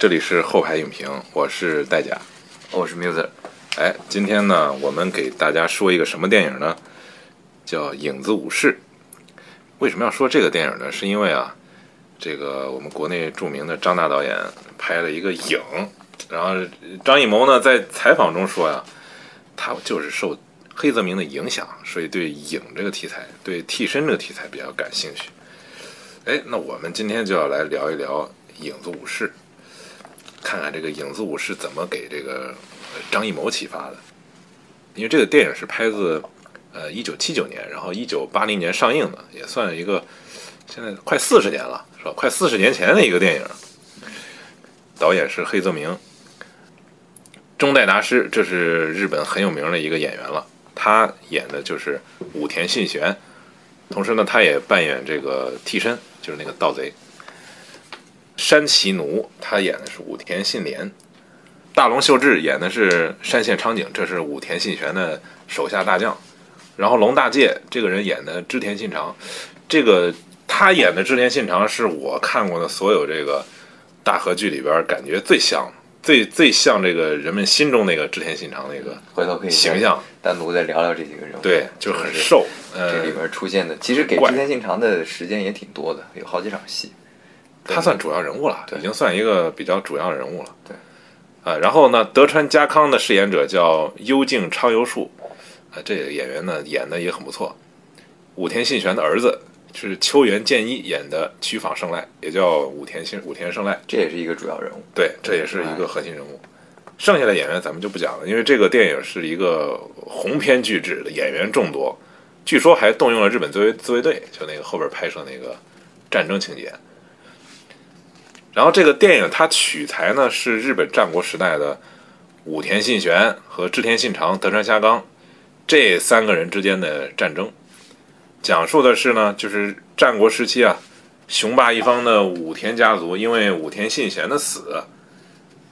这里是后排影评，我是戴甲。我是 Muser，哎，今天呢，我们给大家说一个什么电影呢？叫《影子武士》。为什么要说这个电影呢？是因为啊，这个我们国内著名的张大导演拍了一个影，然后张艺谋呢在采访中说呀，他就是受黑泽明的影响，所以对影这个题材，对替身这个题材比较感兴趣。哎，那我们今天就要来聊一聊《影子武士》，看看这个《影子舞》是》怎么给这个张艺谋启发的。因为这个电影是拍自呃一九七九年，然后一九八零年上映的，也算一个现在快四十年了，是吧？快四十年前的一个电影。导演是黑泽明，中代达师，这是日本很有名的一个演员了，他演的就是武田信玄，同时呢，他也扮演这个替身，就是那个盗贼。山崎奴他演的是武田信廉，大龙秀智演的是山县昌景，这是武田信玄的手下大将。然后龙大介这个人演的织田信长，这个他演的织田信长是我看过的所有这个大河剧里边感觉最像、最最像这个人们心中那个织田信长那个回头可以形象。单独再聊聊这几个人物。对，就是很瘦。这呃里，边出现的，其实给织田信长的时间也挺多的，有好几场戏。他算主要人物了，对已经算一个比较主要人物了。对，啊，然后呢，德川家康的饰演者叫幽静昌由树，啊，这个演员呢演的也很不错。武田信玄的儿子是秋元健一演的曲坊胜赖，也叫武田信武田胜赖，这也是一个主要人物。对，这也是一个核心人物。剩下的演员咱们就不讲了，因为这个电影是一个鸿篇巨制的，演员众多，据说还动用了日本自卫自卫队，就那个后边拍摄那个战争情节。然后这个电影它取材呢是日本战国时代的武田信玄和织田信长、德川家康这三个人之间的战争，讲述的是呢就是战国时期啊雄霸一方的武田家族，因为武田信玄的死，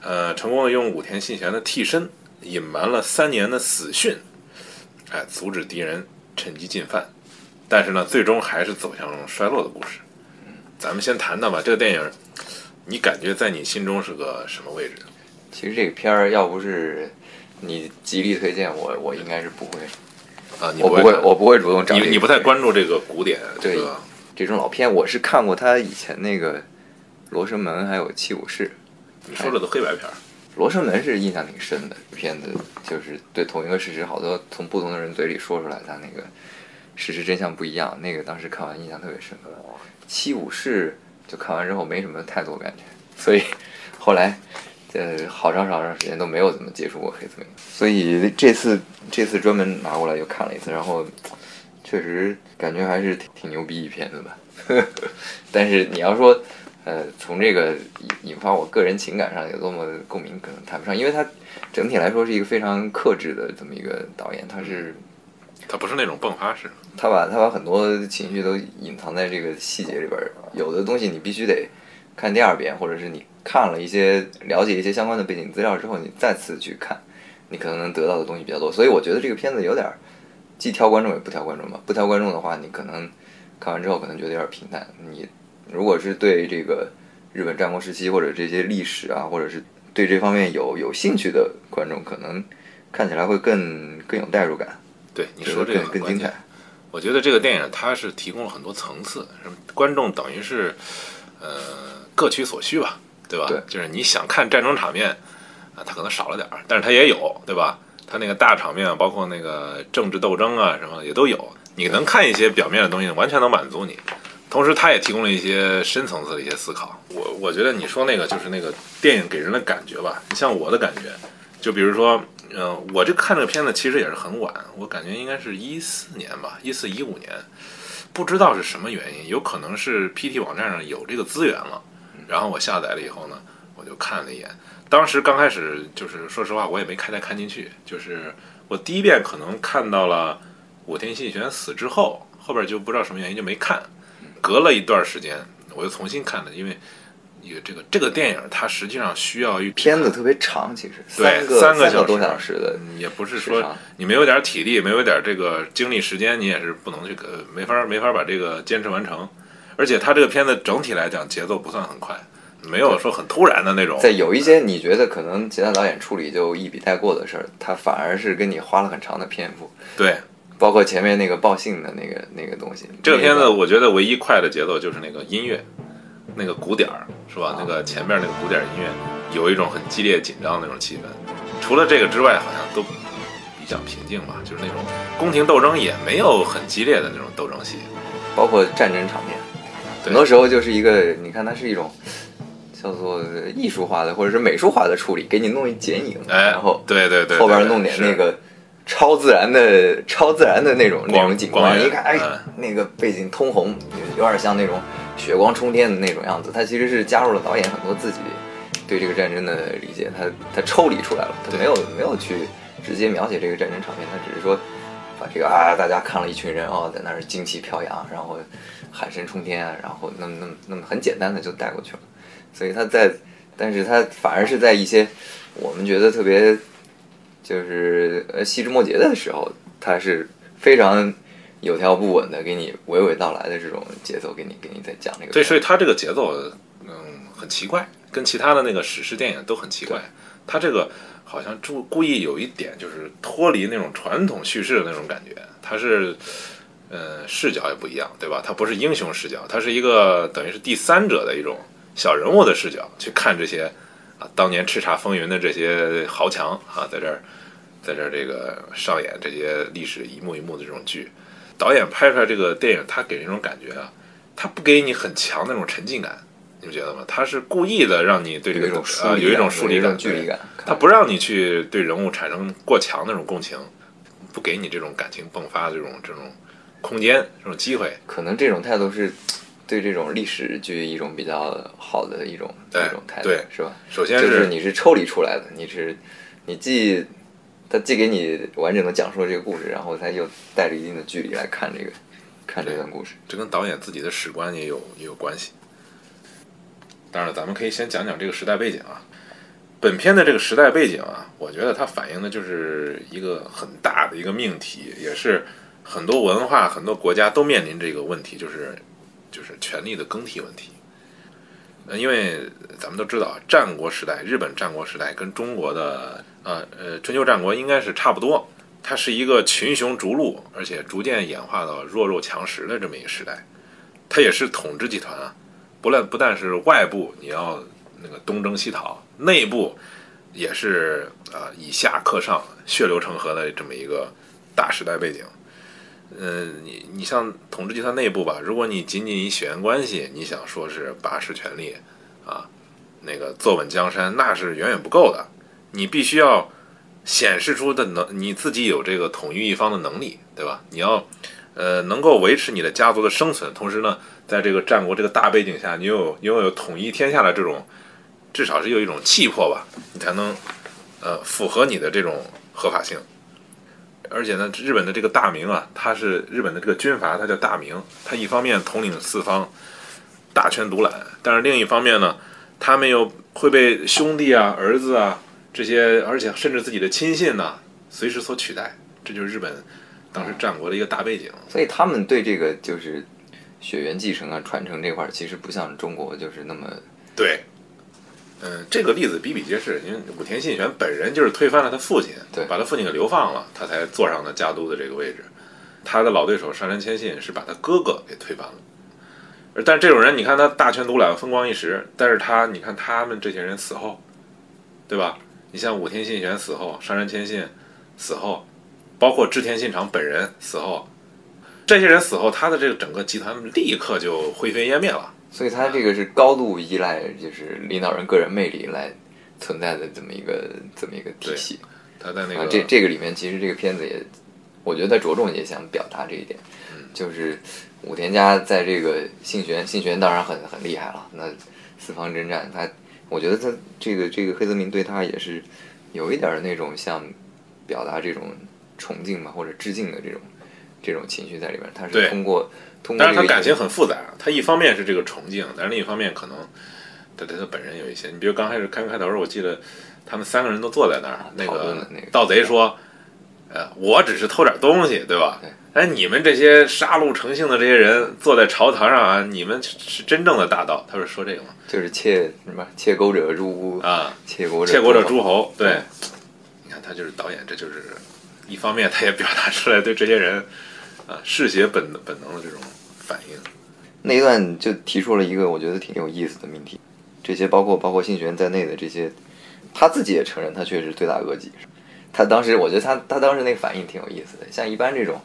呃，成功的用武田信玄的替身隐瞒了三年的死讯，哎，阻止敌人趁机进犯，但是呢，最终还是走向衰落的故事。咱们先谈谈吧，这个电影，你感觉在你心中是个什么位置？其实这个片儿要不是你极力推荐我，我应该是不会，啊，你我不会，我不会主动找你你不太关注这个古典，对这个这种老片。我是看过他以前那个《罗生门》还有《七武士》。你说的都黑白片儿，《罗生门》是印象挺深的片子，就是对同一个事实，好多从不同的人嘴里说出来，他那个事实真相不一样。那个当时看完印象特别深刻。七武士就看完之后没什么太多感觉，所以 后来呃好长好长时间都没有怎么接触过黑泽明，所以这次这次专门拿过来又看了一次，然后确实感觉还是挺挺牛逼一片子吧。但是你要说呃，从这个引引发我个人情感上有多么共鸣，可能谈不上，因为他整体来说是一个非常克制的这么一个导演，他是它不是那种迸发式。他把他把很多情绪都隐藏在这个细节里边，有的东西你必须得看第二遍，或者是你看了一些了解一些相关的背景资料之后，你再次去看，你可能能得到的东西比较多。所以我觉得这个片子有点既挑观众也不挑观众吧。不挑观众的话，你可能看完之后可能觉得有点平淡。你如果是对这个日本战国时期或者这些历史啊，或者是对这方面有有兴趣的观众，可能看起来会更更有代入感，对你说这个更很关键更精彩。。我觉得这个电影它是提供了很多层次，观众等于是呃各取所需吧，对吧？对就是你想看战争场面啊，它可能少了点儿，但是它也有，对吧？它那个大场面，包括那个政治斗争啊什么也都有，你能看一些表面的东西，完全能满足你。同时，它也提供了一些深层次的一些思考。我我觉得你说那个就是那个电影给人的感觉吧，你像我的感觉，就比如说，嗯、我这看这个片子其实也是很晚，我感觉应该是一四年吧，一四一五年，不知道是什么原因，有可能是 PT 网站上有这个资源了，然后我下载了以后呢，我就看了一眼。当时刚开始就是说实话，我也没开太看进去，就是我第一遍可能看到了武田信玄死之后，后边就不知道什么原因就没看。隔了一段时间，我又重新看了，因为一个这个这个电影它实际上需要一片子特别长，其实对个三个小多小时的，嗯也不是说你没有点体力，没有点这个精力时间，你也是不能去呃没法没法把这个坚持完成。而且它这个片子整体来讲节奏不算很快，没有说很突然的那种。在有一些你觉得可能其他导演处理就一笔带过的事儿，他反而是跟你花了很长的篇幅，对包括前面那个报信的那个那个东西。这个片子，我觉得唯一快的节奏就是那个音乐，那个鼓点儿是吧？那个前面那个鼓点儿音乐有一种很激烈紧张的那种气氛。除了这个之外，好像都比较平静吧，就是那种宫廷斗争也没有很激烈的那种斗争戏。包括战争场面，很多时候就是一个，你看它是一种叫做艺术化的或者是美术化的处理，给你弄一剪影，哎，然后对对对，后边弄点那个超自然的、超自然的那种那种景观，你一看，哎嗯，那个背景通红，有点像那种血光冲天的那种样子。它其实是加入了导演很多自己对这个战争的理解，他他抽离出来了，他没有没有去直接描写这个战争场面，他只是说把这个啊，大家看了一群人哦，在那儿旌旗飘扬，然后喊声冲天啊，然后那么那么那么很简单的就带过去了。所以他在，但是他反而是在一些我们觉得特别就是呃细枝末节的时候，他是非常有条不紊的给你娓娓道来的这种节奏，给你给你在讲这个。对，所以他这个节奏，嗯，很奇怪，跟其他的那个史诗电影都很奇怪。他这个好像注故意有一点就是脱离那种传统叙事的那种感觉，他是。呃，视角也不一样，对吧？他不是英雄视角，他是一个等于是第三者的一种小人物的视角去看这些啊，当年叱咤风云的这些豪强啊，在这儿，在这儿这个上演这些历史一幕一幕的这种剧。导演拍出来这个电影，他给人一种感觉啊，他不给你很强的那种沉浸感，你不觉得吗？他是故意的让你对这个有一种疏啊有一种疏离感。他不让你去对人物产生过强那种共情，不给你这种感情迸发的这种这种空间、这种机会。可能这种态度是对这种历史剧一种比较好的一种哎一种态度对，是吧？首先就是你是抽离出来的，你是你既他既给你完整的讲述了这个故事，然后他又带着一定的距离来看这个看这段故事。这跟导演自己的史观也有也有关系。当然，咱们可以先讲讲这个时代背景啊。本片的这个时代背景啊，我觉得它反映的就是一个很大的一个命题，也是很多文化、很多国家都面临这个问题，就是就是权力的更替问题。因为咱们都知道，战国时代，日本战国时代跟中国的呃呃春秋战国应该是差不多，它是一个群雄逐鹿，而且逐渐演化到弱肉强食的这么一个时代。它也是统治集团啊，不但不但是外部你要那个东征西讨，内部也是啊、以下克上、血流成河的这么一个大时代背景。嗯，你你像统治集团内部吧，如果你仅仅以血缘关系，你想说是把持权力啊，那个坐稳江山，那是远远不够的。你必须要显示出的能你自己有这个统御一方的能力，对吧？你要呃能够维持你的家族的生存，同时呢，在这个战国这个大背景下，你有拥有统一天下的这种，至少是有一种气魄吧，你才能呃符合你的这种合法性。而且呢，日本的这个大明啊，它是日本的这个军阀，它叫大明，它一方面统领四方，大权独揽，但是另一方面呢，他们又会被兄弟啊、儿子啊这些，而且甚至自己的亲信呢，随时所取代。这就是日本当时战国的一个大背景。所以他们对这个就是血缘继承啊、传承这块儿，其实不像中国就是那么对，嗯，这个例子比比皆是，因为武田信玄本人就是推翻了他父亲，对把他父亲给流放了，他才坐上了家督的这个位置。他的老对手上杉谦信是把他哥哥给推翻了。而但这种人，你看他大权独揽，风光一时，但是他，你看他们这些人死后，对吧？你像武田信玄死后，上杉谦信死后，包括织田信长本人死后，这些人死后，他的这个整个集团立刻就灰飞烟灭了。所以他这个是高度依赖就是领导人个人魅力来存在的这么一个这么一个体系。他在那个、啊，这这个里面其实这个片子也，我觉得他着重也想表达这一点，就是武田家在这个信玄，信玄当然很很厉害了，那四方征战，他我觉得他这个这个黑泽明对他也是有一点儿那种像表达这种崇敬嘛或者致敬的这种这种情绪在里边，他是通过通过但是他感情很复杂，他一方面是这个崇敬，但是另一方面可能他对他本人有一些，你比如刚开始开开头，我记得他们三个人都坐在那儿，那个那个盗贼说，呃，我只是偷点东西，对吧？对哎，你们这些杀戮成性的这些人坐在朝堂上啊，你们是真正的大盗。他是说这个吗？就是窃什么窃钩者入屋啊，窃国者窃国者诸侯。侯。对，你看他就是导演，这就是一方面，他也表达出来对这些人啊嗜血本本能的这种反应。那一段就提出了一个我觉得挺有意思的命题，这些包括包括信玄在内的这些，他自己也承认他确实罪大恶极。他当时我觉得他他当时那个反应挺有意思的，像一般这种。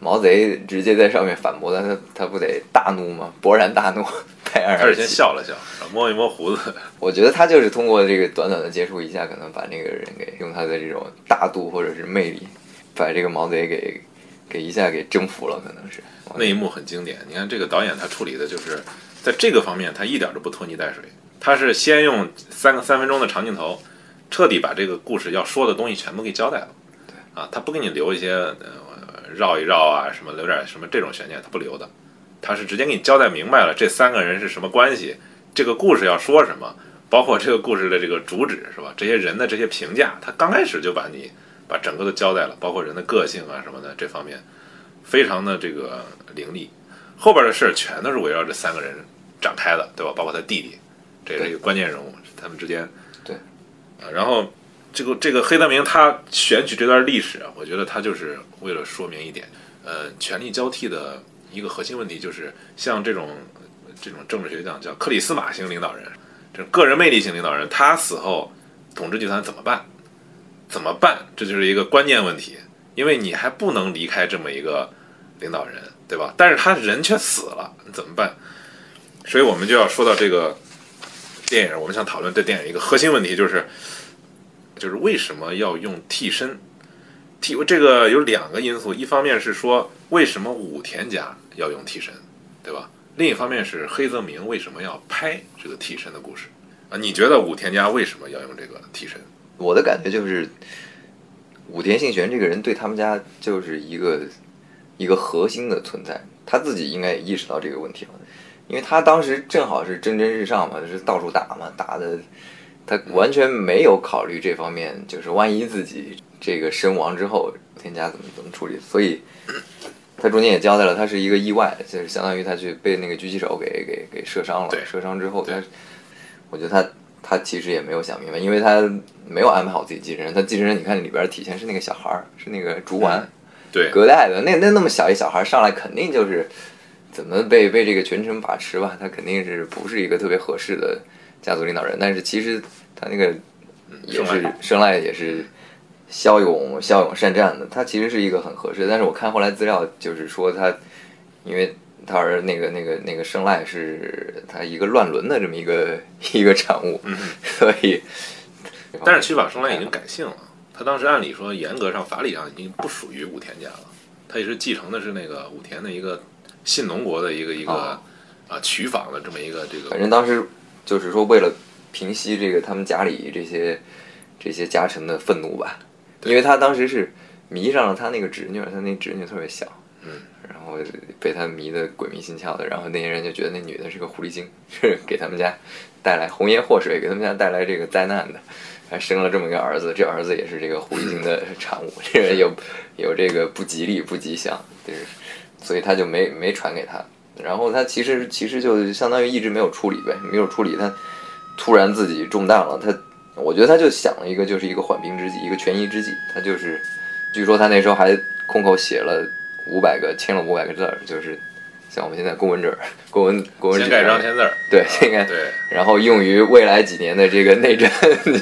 毛贼直接在上面反驳他，他他不得大怒吗？勃然大怒，拍案而起。他是先笑了笑，摸一摸胡子。我觉得他就是通过这个短短的接触一下，可能把那个人给用他的这种大度或者是魅力，把这个毛贼给给一下给征服了，可能是。那一幕很经典，你看这个导演他处理的就是在这个方面，他一点都不拖泥带水。他是先用三个三分钟的长镜头，彻底把这个故事要说的东西全部给交代了。对啊，他不给你留一些。绕一绕啊，什么留点什么这种悬念，他不留的，他是直接给你交代明白了这三个人是什么关系，这个故事要说什么，包括这个故事的这个主旨是吧？这些人的这些评价，他刚开始就把你把整个都交代了，包括人的个性啊什么的这方面，非常的这个凌厉，后边的事全都是围绕这三个人展开的，对吧？包括他弟弟，这是一个关键人物，他们之间对啊，然后。这个这个黑泽明他选取这段历史啊，我觉得他就是为了说明一点，呃，权力交替的一个核心问题就是，像这种这种政治学讲叫克里斯玛型领导人，这个人魅力型领导人，他死后统治集团怎么办？怎么办？这就是一个关键问题，因为你还不能离开这么一个领导人，对吧？但是他人却死了，你怎么办？所以我们就要说到这个电影，我们想讨论这电影一个核心问题就是。就是为什么要用替身？替这个有两个因素，一方面是说为什么武田家要用替身，对吧？另一方面是黑泽明为什么要拍这个替身的故事啊？你觉得武田家为什么要用这个替身？我的感觉就是武田信玄这个人对他们家就是一个一个核心的存在，他自己应该也意识到这个问题了，因为他当时正好是蒸蒸日上嘛，就是到处打嘛，打的。他完全没有考虑这方面，就是万一自己这个身亡之后，天家怎么怎么处理。所以，他中间也交代了，他是一个意外，就是相当于他去被那个狙击手给给给射伤了。射伤之后，他，我觉得他他其实也没有想明白，因为他没有安排好自己继承人。他继承人，你看里边体现是那个小孩儿，是那个竹丸，对，隔代的。那那那么小一小孩上来，肯定就是怎么被被这个权臣把持吧？他肯定是不是一个特别合适的。家族领导人，但是其实他那个也是生赖，也是骁勇骁勇善战的。他其实是一个很合适，但是我看后来资料，就是说他，因为他儿那个那个那个生赖是他一个乱伦的这么一个一个产物，所以，但是其实把生赖已经改姓了。他当时按理说，严格上法理上已经不属于武田家了，他也是继承的是那个武田的一个信浓国的一个一个啊曲坊的这么一个这个。反正当时。就是说，为了平息这个他们家里这些这些家臣的愤怒吧，因为他当时是迷上了他那个侄女，他那侄女特别小，嗯，然后被他迷得鬼迷心窍的，然后那些人就觉得那女的是个狐狸精，是给他们家带来红颜祸水，给他们家带来这个灾难的，还生了这么一个儿子，这儿子也是这个狐狸精的产物，这个有有这个不吉利、不吉祥，就是，所以他就没没传给他。然后他其实其实就相当于一直没有处理呗，没有处理。他突然自己中弹了，他我觉得他就想了一个，就是一个缓兵之计，一个权宜之计。他就是，据说他那时候还空口写了五百个，签了五百个字儿，就是像我们现在公文纸、公文公文纸。先盖章签字儿。对，先盖。对。然后用于未来几年的这个内政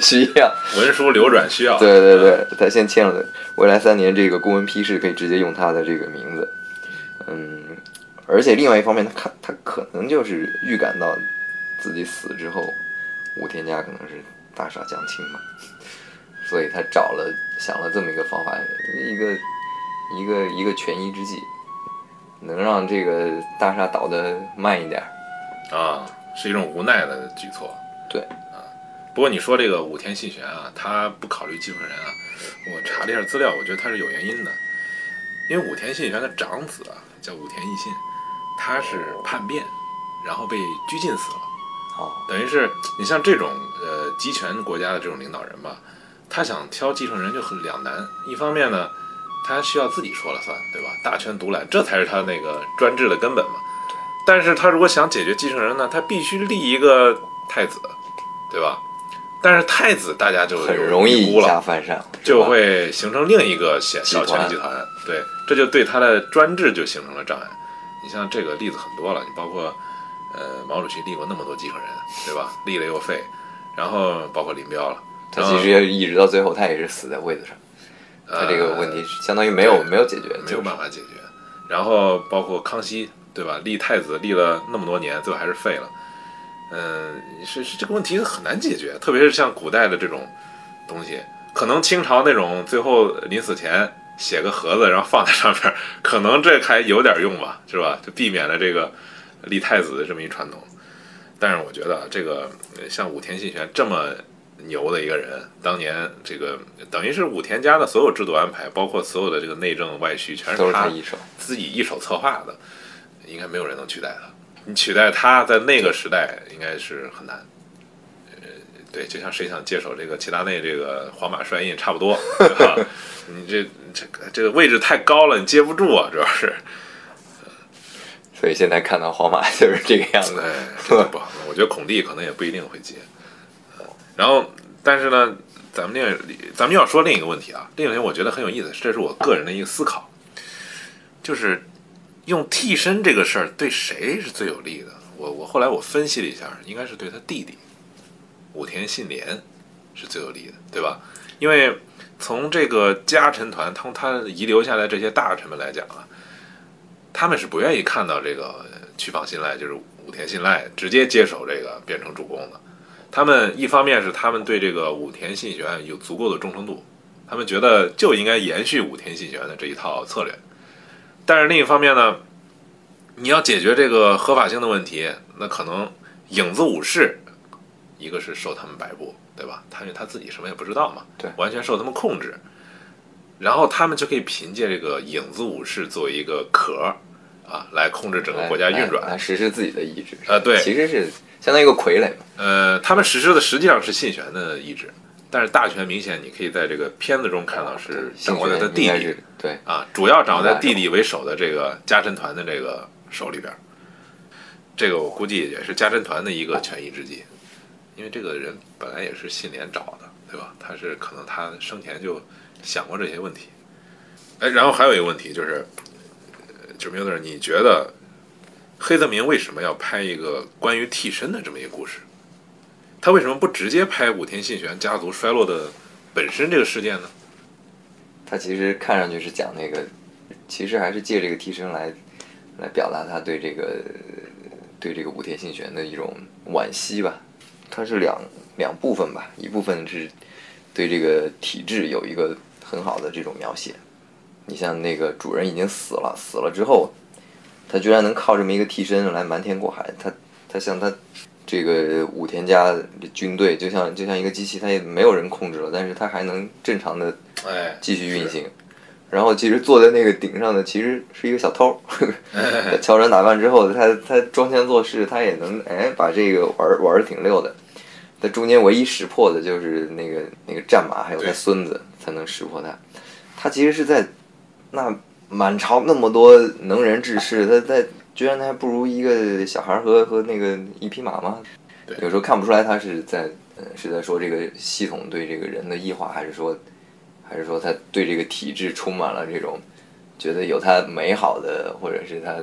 需要。文书流转需要。对对对，他先签了，未来三年这个公文批示可以直接用他的这个名字。嗯。而且另外一方面，他看他可能就是预感到自己死之后，武田家可能是大厦将倾嘛，所以他找了想了这么一个方法，一个一个一个权宜之计，能让这个大厦倒得慢一点啊，是一种无奈的举措。对啊，不过你说这个武田信玄啊，他不考虑继承人啊，我查了一下资料，我觉得他是有原因的，因为武田信玄的长子啊叫武田义信。他是叛变，然后被拘禁死了。哦，等于是你像这种呃集权国家的这种领导人吧，他想挑继承人就很两难。一方面呢，他需要自己说了算，对吧？大权独揽，这才是他那个专制的根本嘛。但是他如果想解决继承人呢，他必须立一个太子，对吧？但是太子大家就很容易下犯上，就会形成另一个小小权力集团，对，这就对他的专制就形成了障碍。你像这个例子很多了，你包括呃毛主席立过那么多继承人，对吧？立了又废，然后包括林彪了，他其实一直到最后他也是死在位子上，他这个问题相当于没有没有解决，没有办法解决。然后包括康熙。对吧？立太子立了那么多年，最后还是废了。嗯，是是这个问题很难解决，特别是像古代的这种东西，可能清朝那种最后临死前写个盒子，然后放在上面，可能这还有点用吧，是吧？就避免了这个立太子的这么一传统。但是我觉得这个像武田信玄这么牛的一个人，当年这个等于是武田家的所有制度安排，包括所有的这个内政外需，全是他一手自己一手策划的。应该没有人能取代他。你取代他在那个时代应该是很难。呃，对，就像谁想接手这个齐达内这个皇马帅印差不多，对吧？你这这个这个位置太高了，你接不住啊，主要是。所以现在看到皇马就是这个样子，不好。我觉得孔蒂可能也不一定会接。然后，但是呢，咱们另咱们要说另一个问题啊，另一个问题我觉得很有意思，这是我个人的一个思考，就是。用替身这个事儿对谁是最有利的？我我后来我分析了一下，应该是对他弟弟武田信廉是最有利的，对吧？因为从这个家臣团，他他遗留下来这些大臣们来讲啊，他们是不愿意看到这个曲放信赖，就是武田信赖直接接手这个变成主公的。他们一方面是他们对这个武田信玄有足够的忠诚度，他们觉得就应该延续武田信玄的这一套策略。但是另一方面呢，你要解决这个合法性的问题，那可能影子武士，一个是受他们摆布，对吧？他因为他自己什么也不知道嘛，对，完全受他们控制，然后他们就可以凭借这个影子武士作为一个壳啊，来控制整个国家运转，来实施自己的意志。呃，对，其实是相当于一个傀儡嘛。呃，他们实施的实际上是信玄的意志。但是大权明显，你可以在这个片子中看到是掌握在他弟弟，对啊，主要掌握在弟弟为首的这个家臣团的这个手里边。这个我估计也是家臣团的一个权宜之计，因为这个人本来也是信廉找的，对吧？他是可能他生前就想过这些问题。哎，然后还有一个问题就是，就明德，你觉得黑泽明为什么要拍一个关于替身的这么一个故事？他为什么不直接拍武田信玄家族衰落的本身这个事件呢？他其实看上去是讲那个，其实还是借这个替身来来表达他对这个对这个武田信玄的一种惋惜吧。它是两两部分吧，一部分是对这个体制有一个很好的这种描写。你像那个主人已经死了，死了之后，他居然能靠这么一个替身来瞒天过海。他他像他。这个武田家的军队就像就像一个机器，它也没有人控制了，但是它还能正常的继续运行。然后其实坐在那个顶上的其实是一个小偷，乔装打扮之后，他他装腔作势，他也能哎把这个玩玩的挺溜的。他中间唯一识破的就是那个那个战马，还有他孙子才能识破他。他其实是在那满朝那么多能人志士，他在。居然他还不如一个小孩和和那个一匹马吗？有时候看不出来他是在呃是在说这个系统对这个人的异化，还是说还是说他对这个体制充满了这种觉得有他美好的，或者是他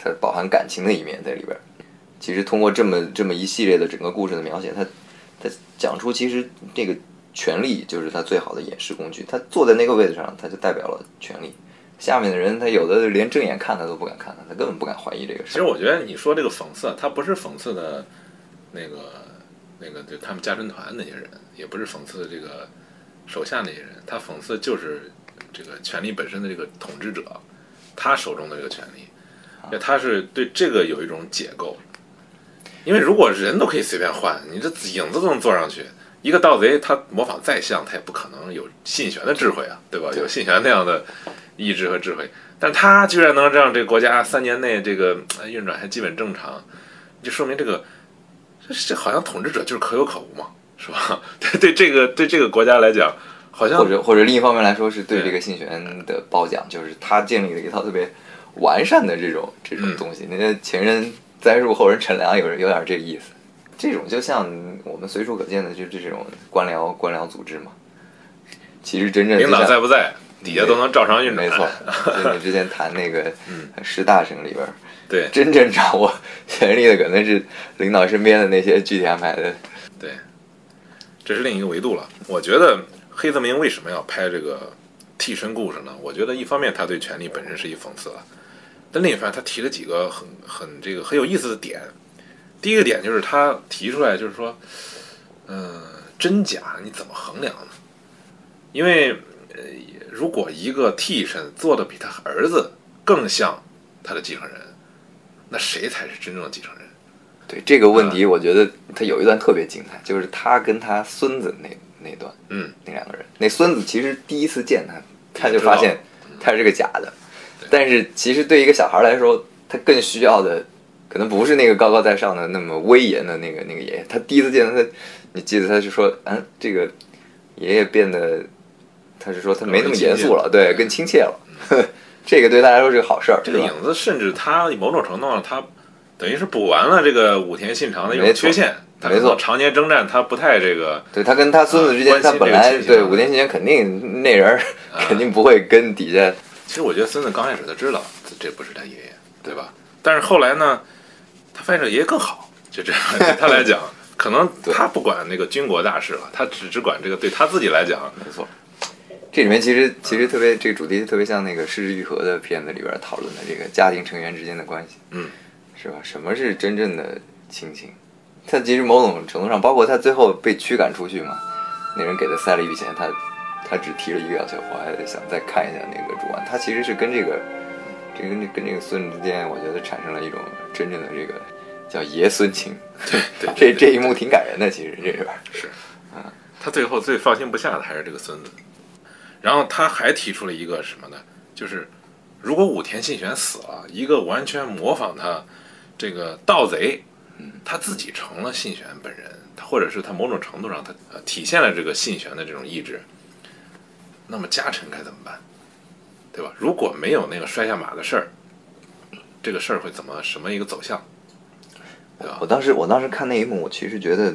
他饱含感情的一面在里边。其实通过这么这么一系列的整个故事的描写，他他讲出其实这个权力就是他最好的掩饰工具。他坐在那个位置上，他就代表了权力。下面的人，他有的连正眼看他都不敢看他，他根本不敢怀疑这个事。其实我觉得你说这个讽刺，他不是讽刺的，那个那个就他们家臣团那些人，也不是讽刺这个手下那些人，他讽刺就是这个权力本身的这个统治者，他手中的这个权力，他是对这个有一种解构。因为如果人都可以随便换，你这影子都能坐上去，一个盗贼他模仿再像，他也不可能有信玄的智慧啊，对吧？有信玄那样的。意志和智慧，但他居然能让这个国家三年内这个运转还基本正常，就说明这个这这好像统治者就是可有可无嘛，是吧？对 对，这个对这个国家来讲，好像或者或者另一方面来说，是对对这个信玄的褒奖，就是他建立了一套特别完善的这种这种嗯东西。那些前人栽树，后人乘凉，有有点这个意思。这种就像我们随处可见的，就这种官僚官僚组织嘛。其实真正领导在不在，底下都能照常运转。没错，就你之前谈那个嗯十大省里边，对真正掌握 权力的可能是领导身边的那些具体安排的。对，这是另一个维度了。我觉得黑泽明为什么要拍这个替身故事呢？我觉得一方面他对权力本身是一讽刺了，但另一方面他提了几个很很这个很有意思的点。第一个点就是他提出来，就是说，嗯、真假你怎么衡量呢？因为呃，如果一个替身做的比他儿子更像他的继承人，那谁才是真正的继承人？对这个问题，我觉得他有一段特别精彩，就是他跟他孙子那那段，嗯，那两个人，那孙子其实第一次见他，他就发现他是个假的，但是其实对一个小孩来说，他更需要的可能不是那个高高在上的那么威严的那个那个爷爷，他第一次见他，你记得他就说，嗯，这个爷爷变得，他是说他没那么严肃了，对，更亲切了，这个对他来说是个好事儿，这个影子甚至他某种程度上，他等于是补完了这个武田信长的一没错种缺陷。没错。常年征战，他不太这个对他跟他孙子之间，啊他本来对武田信玄肯定那人儿肯定不会跟底下其实我觉得孙子刚开始他知道这这不是他爷爷，对吧？但是后来呢，他发现这爷爷更好，就这样 对他来讲，可能他不管那个军国大事了，他只只管这个对他自己来讲，没错。这里面其实其实特别这个主题特别像那个《失之愈合》的片子里边讨论的这个家庭成员之间的关系，嗯，是吧？什么是真正的亲情？他其实某种程度上，包括他最后被驱赶出去嘛，那人给他塞了一笔钱，他他只提了一个要求，我还想再看一下那个主案，他其实是跟这个这个跟这个孙子之间，我觉得产生了一种真正的这个叫爷孙情。对对 这这一幕挺感人的，其实这里边是，他最后最放心不下的还是这个孙子。然后他还提出了一个什么呢？就是如果武田信玄死了，一个完全模仿他这个盗贼，他自己成了信玄本人，他或者是他某种程度上他呃体现了这个信玄的这种意志，那么家臣该怎么办？对吧？如果没有那个摔下马的事儿，这个事儿会怎么什么一个走向？对吧我？当时我当时看那一幕，我其实觉得，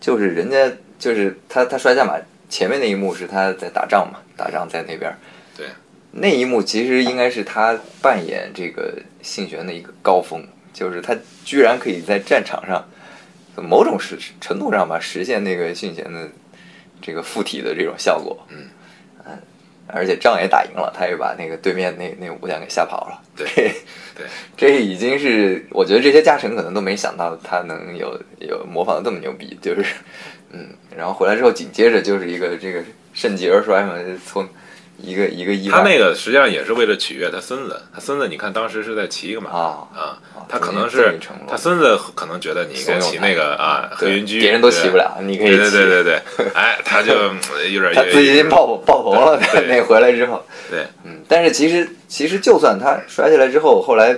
就是人家就是他他摔下马前面那一幕是他在打仗嘛，打仗在那边儿，对，那一幕其实应该是他扮演这个信玄的一个高峰，就是他居然可以在战场上，某种实程度上吧实现那个信玄的这个附体的这种效果，嗯。嗯，而且仗也打赢了，他也把那个对面那那武将给吓跑了，对这对，这已经是我觉得这些家臣可能都没想到他能有有模仿的这么牛逼，就是嗯，然后回来之后紧接着就是一个这个盛极而衰嘛，从一个一个意外他那个实际上也是为了取悦他孙子，他孙子你看当时是在骑一个马啊他可能是他孙子可能觉得你应该骑那个啊黑云驹，别人都骑不了，你可以对骑。对对对 对，哎，他就嗯有点他自信心爆爆棚了，他 那回来之后，对嗯，但是其实其实就算他摔下来之后，后来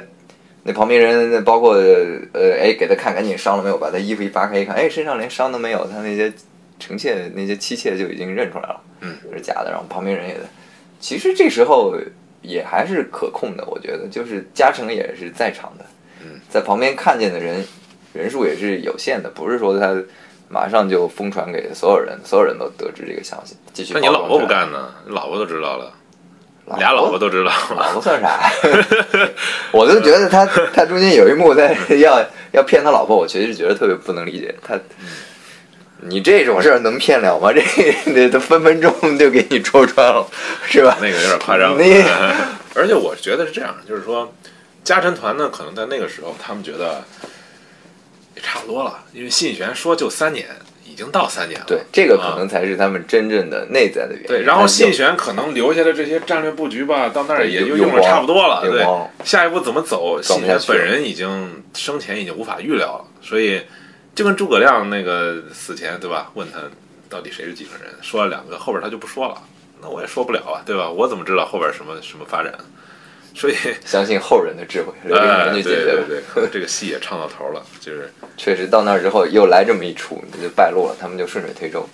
那旁边人包括呃哎给他看赶紧伤了没有，把他衣服一扒开一看，哎身上连伤都没有，他那些臣妾那些妻妾就已经认出来了，嗯，是假的，然后旁边人也，其实这时候也还是可控的，我觉得就是嘉诚也是在场的，嗯，在旁边看见的人人数也是有限的，不是说他。马上就疯传给所有人，所有人都得知这个消息。继续。那你老婆不？干呢？你老婆都知道了，俩老婆都知道老。婆算啥？我就觉得他他中间有一幕在 要要骗他老婆，我其实觉得特别不能理解。他，你这种事儿能骗了吗？这这他分分钟就给你戳穿了，是吧？那个有点夸张。你 而且我觉得是这样，就是说，家臣团呢，可能在那个时候，他们觉得也差不多了，因为信玄说就三年，已经到三年了。对，这个可啊能才是他们真正的内在的原因。对，然后信玄可能留下的这些战略布局吧，到那儿也就用的差不多了。对下一步怎么走，信玄本人已经生前已经无法预料了，所以就跟诸葛亮那个死前对吧，问他到底谁是继承人，说了两个，后边他就不说了，那我也说不了啊，对吧？我怎么知道后边什么什么发展？所以，相信后人的智慧，留给人去解决了。对对，可能这个戏也唱到头了，就是 确实到那儿之后又来这么一出，这就败露了，他们就顺水推舟，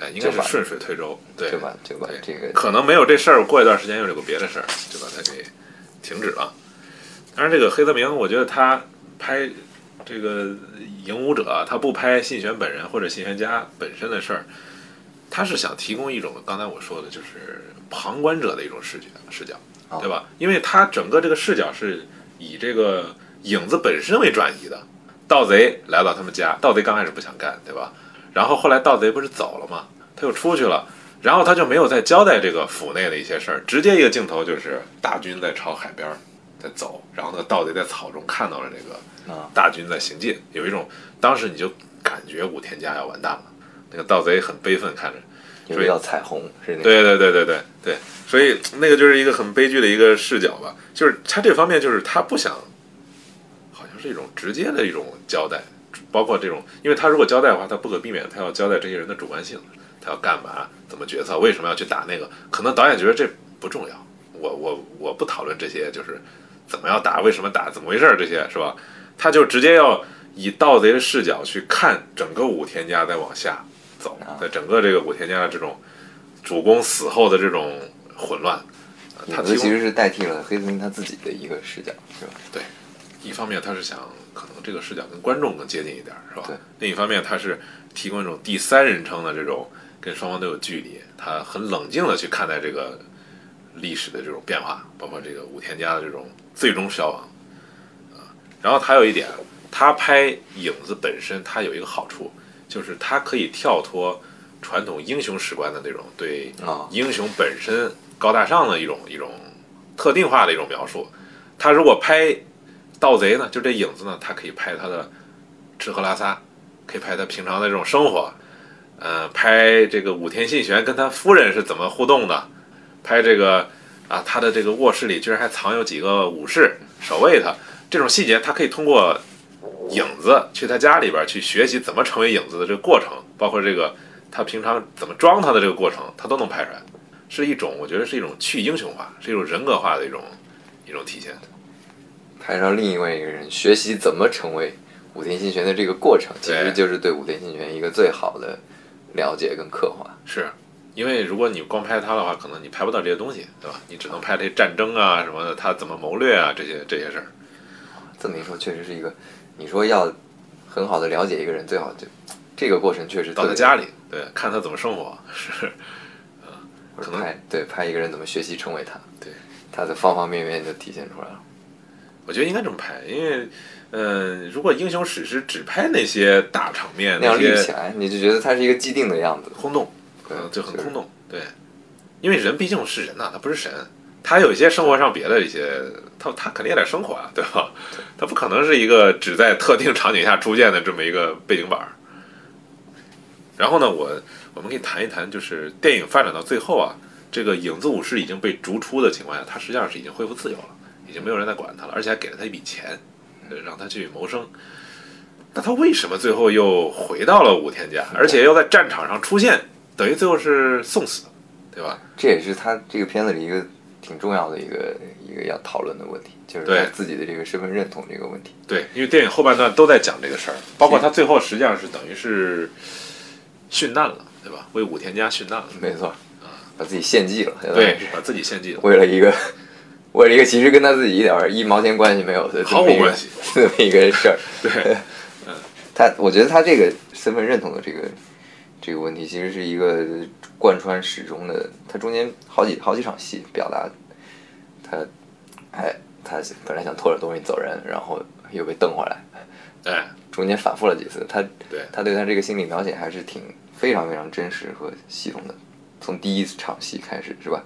哎，应该是顺水推舟，对，就把就把这个可能没有这事儿，过一段时间又有个别的事儿，就把它给停止了。当然，这个黑泽明，我觉得他拍这个《影武者》，他不拍信玄本人或者信玄家本身的事儿，他是想提供一种刚才我说的，就是旁观者的一种视觉视角，哦对吧？因为他整个这个视角是以这个影子本身为转移的。盗贼来到他们家，盗贼刚开始不想干，对吧？然后后来盗贼不是走了吗？他又出去了，然后他就没有再交代这个府内的一些事儿，直接一个镜头就是大军在朝海边儿在走，然后那个盗贼在草中看到了这个啊。大军在行进，有一种当时你就感觉武田家要完蛋了，那个盗贼很悲愤看着，所以叫彩虹是那个对对对对对对，所以那个就是一个很悲剧的一个视角吧，就是他这方面就是他不想，好像是一种直接的一种交代，包括这种，因为他如果交代的话，他不可避免他要交代这些人的主观性，他要干嘛，怎么决策，为什么要去打那个，可能导演觉得这不重要，我我我不讨论这些，就是怎么要打，为什么打，怎么回事儿这些是吧？他就直接要以盗贼的视角去看整个武田家在往下走，在整个这个武田家的这种主公死后的这种混乱，呃他其实是代替了黑泽明他自己的一个视角，是吧？对一方面他是想可能这个视角跟观众更接近一点，是吧？对。另一方面他是提供一种第三人称的这种跟双方都有距离，他很冷静的去看待这个历史的这种变化，包括这个武田家的这种最终消亡啊。然后还有一点，他拍影子本身，它有一个好处，就是他可以跳脱传统英雄史观的那种对啊英雄本身高大上的一种一种特定化的一种描述。他如果拍盗贼呢，就这影子呢，他可以拍他的吃喝拉撒，可以拍他平常的这种生活，呃，拍这个武田信玄跟他夫人是怎么互动的，拍这个啊，他的这个卧室里居然还藏有几个武士守卫他，这种细节他可以通过影子去他家里边去学习怎么成为影子的这个过程，包括这个他平常怎么装他的这个过程，他都能拍出来，是一种我觉得是一种去英雄化，是一种人格化的一种一种体现。拍上另一位一个人学习怎么成为武田信玄的这个过程，其实就是对武田信玄一个最好的了解跟刻画。是因为如果你光拍他的话，可能你拍不到这些东西，对吧？你只能拍这些战争啊什么的，他怎么谋略啊这些这些事儿。这么一说，确实是一个，你说要很好的了解一个人，最好就这个过程确实到他家里，对，看他怎么生活，是可能拍对拍一个人怎么学习成为他，对，他的方方面面就体现出来了。我觉得应该这么拍，因为，嗯、如果英雄史诗只拍那些大场面，那样立些起来，你就觉得他是一个既定的样子。空洞，对嗯，就很空洞，对，因为人毕竟是人呐、他不是神，他有一些生活上别的一些，他他肯定也得生活啊，对吧？他不可能是一个只在特定场景下出现的这么一个背景板儿。然后呢，我我们可以谈一谈，就是电影发展到最后啊，这个影子武士已经被逐出的情况下，他实际上是已经恢复自由了，已经没有人再管他了，而且还给了他一笔钱，呃让他去谋生。那他为什么最后又回到了武天家，而且又在战场上出现，等于最后是送死，对吧？这也是他这个片子里一个挺重要的一个一个要讨论的问题，就是他自己的这个身份认同这个问题。对，因为电影后半段都在讲这个事儿，包括他最后实际上是等于是殉难了，对吧？为武田家殉难了，没错，把自己献祭了，对把自己献祭了，为了一个为了一个其实跟他自己一点儿一毛钱关系没有的毫无关系 这么一个事儿。对，嗯他我觉得他这个身份认同的这个这个问题，其实是一个贯穿始终的。他中间好几好几场戏表达他，哎，他本来想拖着东西走人，然后又被瞪回来，哎，中间反复了几次。他对他对他这个心理描写还是挺非常非常真实和系统的。从第一场戏开始是吧？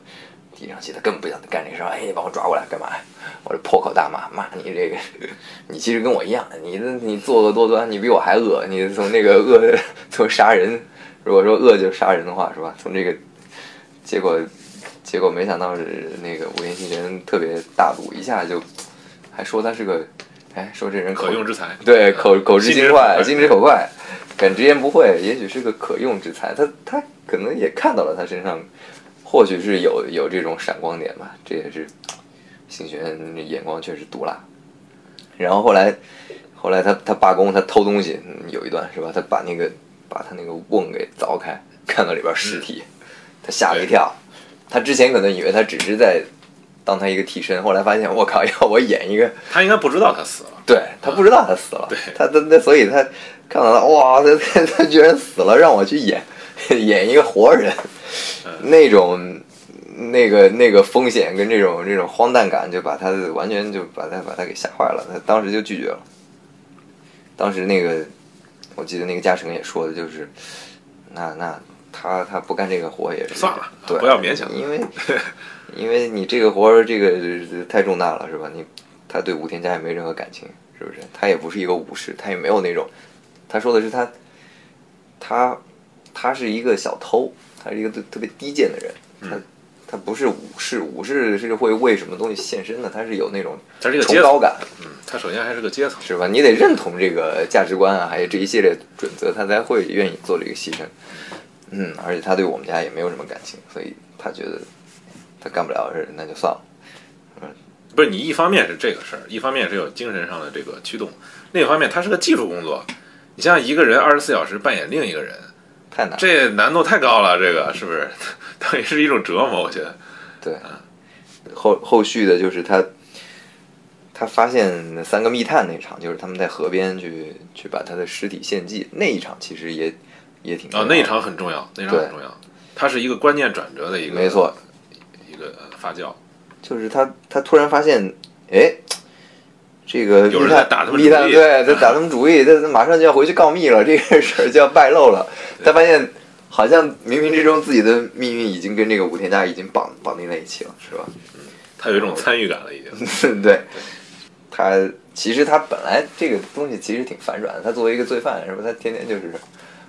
第一场戏他根本不想干这个事儿，哎，你把我抓过来干嘛呀？我这破口大骂，骂你这个，你其实跟我一样，你你作恶多端，你比我还恶，你从那个恶从 杀人，如果说恶就是杀人的话，是吧？从这个结果结果没想到是那个武田信玄特别大度，一下就还说他是个，哎，说这人口可用之才，对，口口直心快，心直口快，敢直言不讳，也许是个可用之才。他他可能也看到了他身上，或许是有有这种闪光点吧。这也是信玄眼光确实毒辣。然后后来后来他他罢工，他偷东西，嗯有一段是吧？他把那个把他那个瓮给凿开，看到里边尸体，他吓了一跳。他之前可能以为他只是在当他一个替身，后来发现我靠，要我演一个，他应该不知道他死了。对他不知道他死了，对他他那所以他看到他哇，他他他居然死了，让我去演演一个活人，那种那个那个风险跟这种这种荒诞感，就把他完全就把他把他给吓坏了，他当时就拒绝了。当时那个我记得那个嘉诚也说的就是，那那他他不干这个活也是算了对，不要勉强因为 因为你这个活儿这个太重大了是吧？你他对武田家也没任何感情，是不是？他也不是一个武士，他也没有那种。他说的是他，他他是一个小偷，他是一个特特别低贱的人。他他不是武士，武士是会为什么东西献身的，他是有那种他是个阶层，崇高感，嗯，他首先还是个阶层，是吧？你得认同这个价值观啊，还有这一系列准则，他才会愿意做这个牺牲。嗯，而且他对我们家也没有什么感情，所以他觉得他干不了的事，那就算了。嗯不是你一方面是这个事儿，一方面是有精神上的这个驱动，另一方面他是个技术工作。你像一个人二十四小时扮演另一个人，太难。这难度太高了，这个是不是？等于是一种折磨，我觉得。对，后后续的就是他，他发现那三个密探那场，就是他们在河边去去把他的尸体献祭那一场，其实也也挺啊那一场很重要，那一场很重要，它是一个关键转折的一个，没错，一个呃发酵。就是他他突然发现，哎，这个有人密探在打他们密探主意对，在打他们主意，他他马上就要回去告密了，这个事儿就要败露了。他发现好像冥冥之中自己的命运已经跟这个武田家已经绑绑定在一起了，是吧？他有一种参与感了，已经。对，他其实他本来这个东西其实挺反转的。他作为一个罪犯，是吧？他天天就是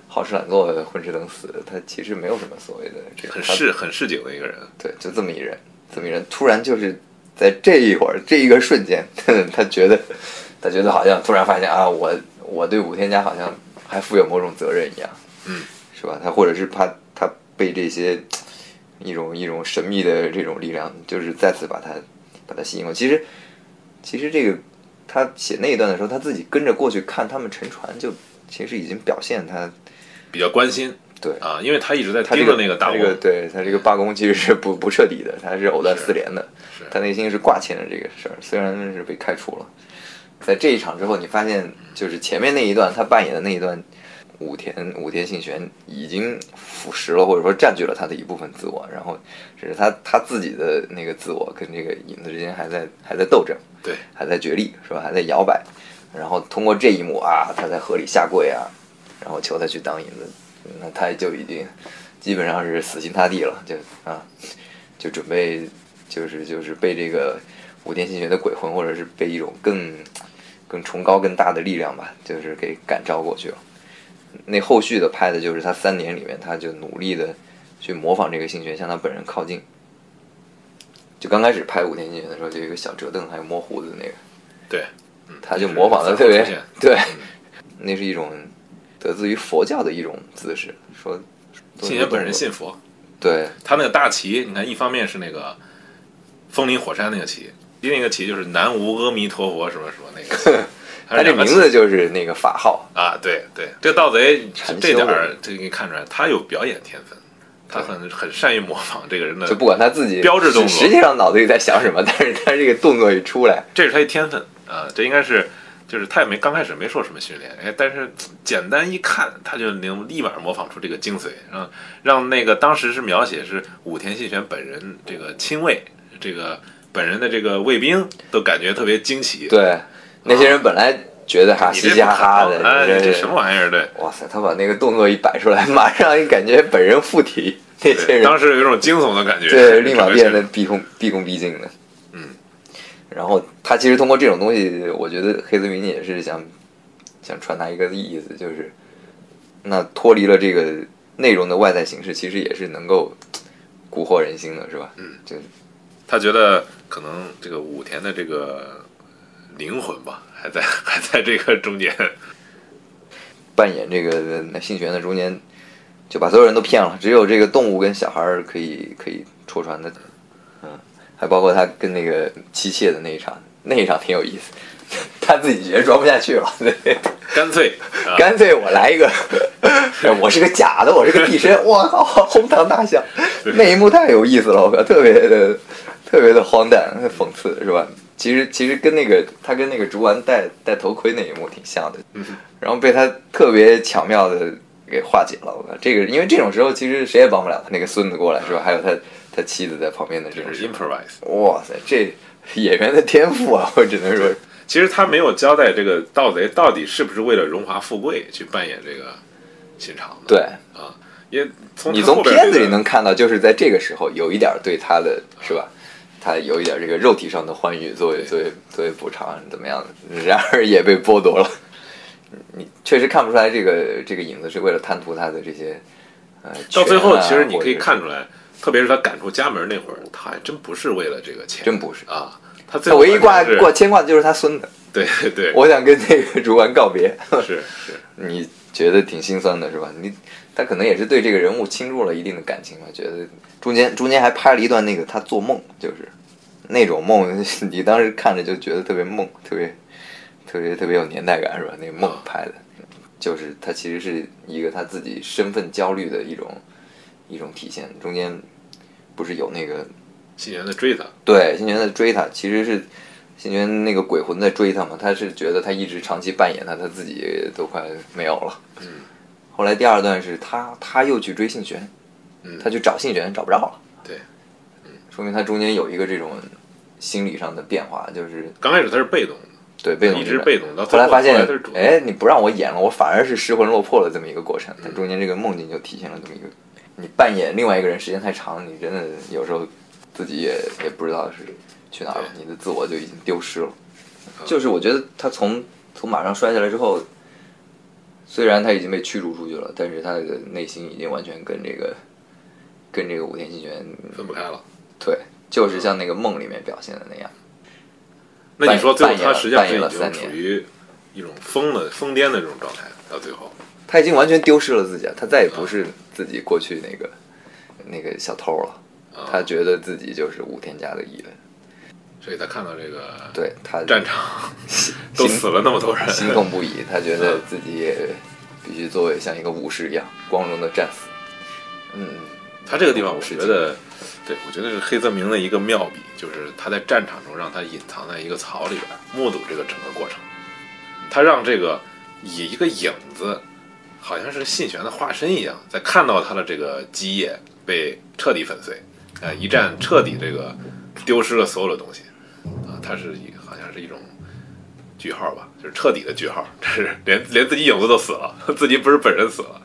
好吃懒做、混吃等死，他其实没有什么所谓的这个很市很市井的一个人，对，就这么一人，这么一人，突然就是在这一会儿这一个瞬间，他觉得他觉得好像突然发现啊，我我对武天家好像还负有某种责任一样，嗯，是吧？他或者是怕他被这些一种一种神秘的这种力量，就是再次把他把他吸引过。其实其实这个他写那一段的时候，他自己跟着过去看他们沉船，就其实已经表现他比较关心对啊，因为他一直在盯着那个这个翁，对他这个罢工其实是不不彻底的，他是藕断丝连的，他内心是挂牵着这个事儿，虽然是被开除了。在这一场之后，你发现就是前面那一段他扮演的那一段，武田武田信玄已经腐蚀了或者说占据了他的一部分自我，然后只是他他自己的那个自我跟这个影子之间还在还在斗争，对，还在角力是吧？还在摇摆，然后通过这一幕啊，他在河里下跪啊，然后求他去当影子，那他就已经基本上是死心塌地了，就啊，就准备就是就是被这个五天心学的鬼魂，或者是被一种更更崇高更大的力量吧，就是给感召过去了。那后续的拍的就是他三年里面，他就努力的去模仿这个星玄，向他本人靠近。就刚开始拍武田信玄的时候，就有一个小折凳，还有摸胡子的那个，对，嗯他就模仿的特别对，那是一种得自于佛教的一种姿势，说信爷本人信佛，对。他那个大旗，你看，一方面是那个风林火山那个旗，另一个旗就是南无阿弥陀佛什么什么那个，他这名字就是那个法号，啊，对对，这个盗贼这点儿这给你看出来，他有表演天分，他很很善于模仿这个人的就，不管他自己标志动作。实际上脑子里在想什么，但是他这个动作一出来，这是他一天分啊，这应该是。就是他也没刚开始没受什么训练，哎，但是简单一看，他就能立马模仿出这个精髓，让让那个当时是描写是武田信玄本人这个亲卫，这个本人的这个卫兵都感觉特别惊奇。对那些人本来觉得哈嘻嘻哈哈的，哎，这这什么玩意儿？对，哇塞，他把那个动作一摆出来，马上你感觉本人附体，那些，人当时有一种惊悚的感觉，对，立马变得毕恭毕恭毕敬的。嗯，然后他其实通过这种东西，我觉得黑泽明也是想想传达一个意思，就是那脱离了这个内容的外在形式，其实也是能够蛊惑人心的，是吧？嗯，就他觉得可能这个武田的这个灵魂吧，还在还在这个中间。扮演这个那信玄的中间，就把所有人都骗了，只有这个动物跟小孩儿可以可以戳穿的，嗯，还包括他跟那个妻妾的那一场，那一场挺有意思，他自己觉得装不下去了，对，干脆，啊、干脆我来一个，哎我是个假的，我是个替身，我靠，哄堂大笑，那一幕太有意思了，我靠，特别的特别的荒诞、讽刺，是吧？其实其实跟那个他跟那个竹丸戴戴头盔那一幕挺像的，然后被他特别巧妙的给化解了。我靠，这个因为这种时候其实谁也帮不了他，那个孙子过来是吧？还有他他妻子在旁边的这种，improvise。哇塞，这演员的天赋啊，我只能说，其实他没有交代这个盗贼到底是不是为了荣华富贵去扮演这个心肠的。对啊，因为从你从片子里能看到，就是在这个时候有一点对他的是吧？他有一点这个肉体上的欢愉作为作为作为补偿，怎么样的？然而也被剥夺了。你确实看不出来这个这个影子是为了贪图他的这些呃。到最后，其实你可以看出来，特别是他赶出家门那会儿，他还真不是为了这个钱，真不是啊。他唯一挂挂牵挂的就是他孙子。对对，我想跟那个主管告别。是是，你觉得挺心酸的是吧？你他可能也是对这个人物倾注了一定的感情吧，觉得中间中间还拍了一段那个他做梦，就是那种梦，你当时看着就觉得特别梦，特别特别特别有年代感是吧？那个梦拍的，就是他其实是一个他自己身份焦虑的一种一种体现。中间不是有那个新源在追他，对新源在追他，其实是新源那个鬼魂在追他嘛，他是觉得他一直长期扮演他，他自己都快没有了。嗯，后来第二段是他他又去追信玄，嗯。他去找信玄找不着了，对，说明他中间有一个这种心理上的变化，就是刚开始他是被动的，对被动一直被动，到后后来发现哎，你不让我演了，我反而是失魂落魄了这么一个过程。它嗯中间这个梦境就体现了这么一个，你扮演另外一个人时间太长，你真的有时候自己也也不知道是去哪儿了，你的自我就已经丢失了。嗯就是我觉得他从从马上摔下来之后，虽然他已经被驱逐出去了，但是他的内心已经完全跟这个跟这个武田信玄分不开了。对，就是像那个梦里面表现的那样。那你说最后他实际上已经三年处于一种疯的疯癫的这种状态，到最后，他已经完全丢失了自己，他再也不是自己过去那个那个小偷了。啊他觉得自己就是武田家的一员，所以他看到这个对他战场都死了那么多人，心痛不已。他觉得自己也必须作为像一个武士一样光荣的战死。嗯，他这个地方，我是觉得，对我觉得是黑泽明的一个妙笔，就是他在战场中让他隐藏在一个草里边，目睹这个整个过程。他让这个以一个影子，好像是信玄的化身一样，在看到他的这个基业被彻底粉碎，呃，一战彻底这个丢失了所有的东西，啊，他是一好像是一种句号吧，就是彻底的句号，这是连连自己影子都死了，自己不是本人死了。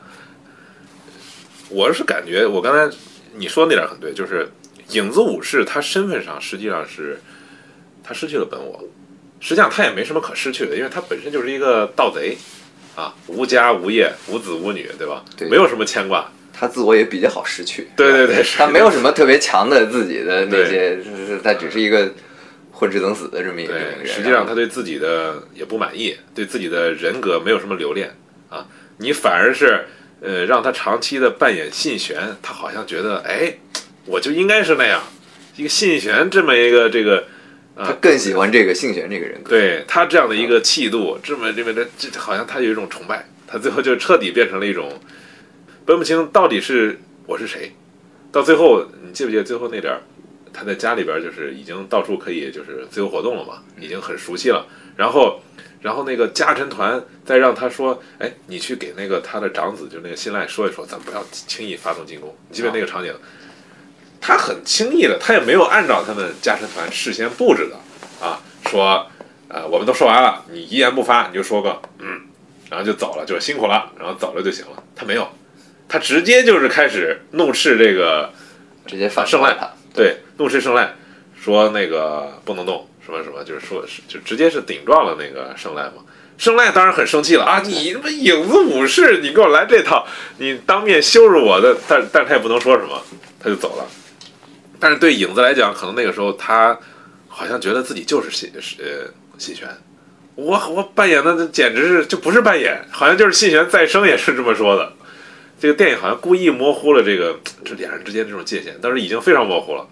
我是感觉，我刚才你说那点很对，就是影子武士他身份上实际上是他失去了本我，实际上他也没什么可失去的，因为他本身就是一个盗贼。啊，无家无业，无子无女，对吧？对没有什么牵挂。他自我也比较好失去。对对对，他没有什么特别强的自己的那些，就是他只是一个混吃等死的这么一个人。实际上他对自己的也不满意，对自己的人格没有什么留恋啊，你反而是呃让他长期的扮演信玄，他好像觉得哎，我就应该是那样，一个信玄这么一个这个。他更喜欢这个信玄这个人格。对他这样的一个气度，这么这么的，这好像他有一种崇拜，他最后就彻底变成了一种分不清到底是我是谁。到最后，你记不记得最后那点儿，他在家里边就是已经到处可以就是自由活动了嘛，已经很熟悉了。然后，然后那个家臣团再让他说，哎，你去给那个他的长子，就那个信赖说一说，咱不要轻易发动进攻。你记得那个场景？他很轻易的，他也没有按照他们家臣团事先布置的啊，说，呃，我们都说完了，你一言不发，你就说个嗯，然后就走了，就辛苦了，然后走了就行了。他没有，他直接就是开始怒斥这个直接反胜赖他。对，怒斥胜赖，说那个不能动，什么什么，就是说是就直接是顶撞了那个胜赖嘛。胜赖当然很生气了啊！你他妈影子武士，你给我来这套，你当面羞辱我的，但但他也不能说什么，他就走了。但是对影子来讲，可能那个时候他好像觉得自己就是信是呃信玄，我我扮演的简直是就不是扮演，好像就是信玄再生也是这么说的。这个电影好像故意模糊了这个这两人之间这种界限，但是已经非常模糊了。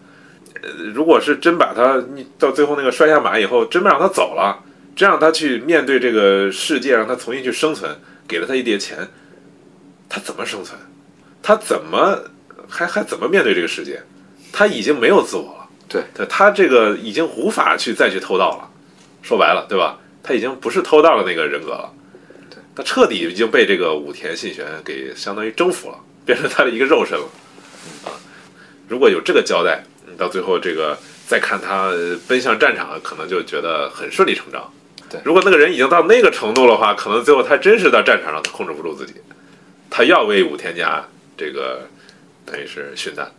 呃，如果是真把他你到最后那个摔下马以后，真让他走了，真让他去面对这个世界，让他重新去生存，给了他一叠钱，他怎么生存？他怎么还还怎么面对这个世界？他已经没有自我了。对，对他这个已经无法去再去偷盗了。说白了，对吧？他已经不是偷盗的那个人格了。对，他彻底已经被这个武田信玄给相当于征服了，变成他的一个肉身了。啊，如果有这个交代，你到最后这个再看他奔向战场，可能就觉得很顺理成章。对如果那个人已经到那个程度的话，可能最后他真是到战场上他控制不住自己，他要为武田家这个等于是殉难，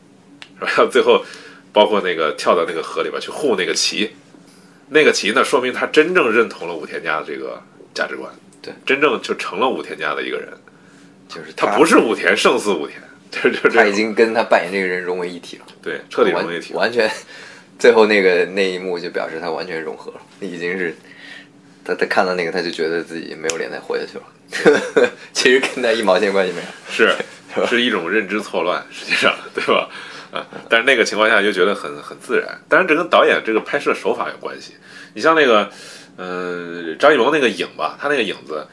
是吧？最后包括那个跳到那个河里边去护那个旗，那个旗呢，说明他真正认同了武田家的这个价值观，对，真正就成了武田家的一个人，就是他不是武田胜似武田，就他已经跟他扮演这个人融为一体了，对彻底融为一体了。完全，最后那个那一幕就表示他完全融合了，已经是他他看到那个他就觉得自己没有脸再活下去了，其实跟他一毛钱关系没有。是 是一种认知错乱，实际上对吧？啊，但是那个情况下就觉得很很自然。当然，这跟导演这个拍摄手法有关系。你像那个，嗯、张艺谋那个影吧，他那个影子，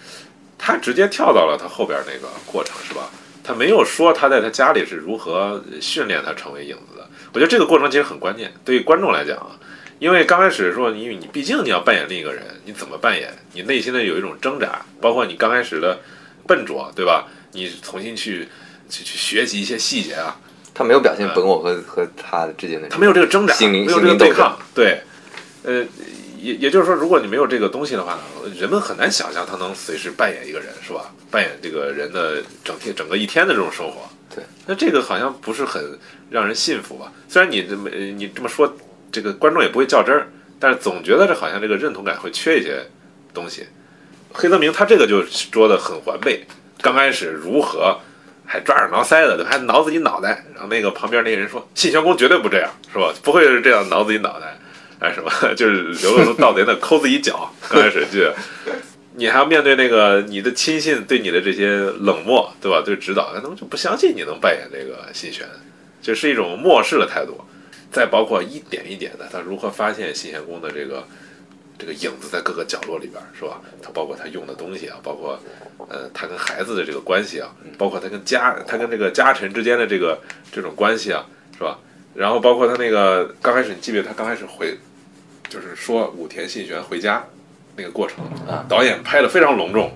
他直接跳到了他后边那个过程，是吧？他没有说他在他家里是如何训练他成为影子的。我觉得这个过程其实很关键，对于观众来讲啊，因为刚开始说，因为你毕竟你要扮演另一个人，你怎么扮演？你内心的有一种挣扎，包括你刚开始的笨拙，对吧？你重新去去去学习一些细节啊，他没有表现本我和和他之间的，他没有这个挣扎，心灵没有这个对抗，对，呃，也也就是说，如果你没有这个东西的话呢，人们很难想象他能随时扮演一个人，是吧？扮演这个人的整天整个一天的这种生活，对，那这个好像不是很让人信服吧？虽然你这么呃你这么说，这个观众也不会较真儿，但是总觉得这好像这个认同感会缺一些东西。黑泽明他这个就说的很完备，刚开始如何还抓耳挠腮的，还挠自己脑袋，然后那个旁边那个人说信玄公绝对不这样，是吧？不会是这样挠自己脑袋，哎什么，就是流露出盗贼的抠自己脚，刚开始就。你还要面对那个你的亲信对你的这些冷漠，对吧？对指导，他们就不相信你能扮演这个信玄，就是一种漠视的态度。再包括一点一点的，他如何发现信玄公的这个这个影子在各个角落里边，是吧？他包括他用的东西啊，包括呃他跟孩子的这个关系啊，包括他跟家他跟这个家臣之间的这个这种关系啊，是吧？然后包括他那个刚开始，你记不记得他刚开始回，就是说武田信玄回家那个过程啊导演拍的非常隆重。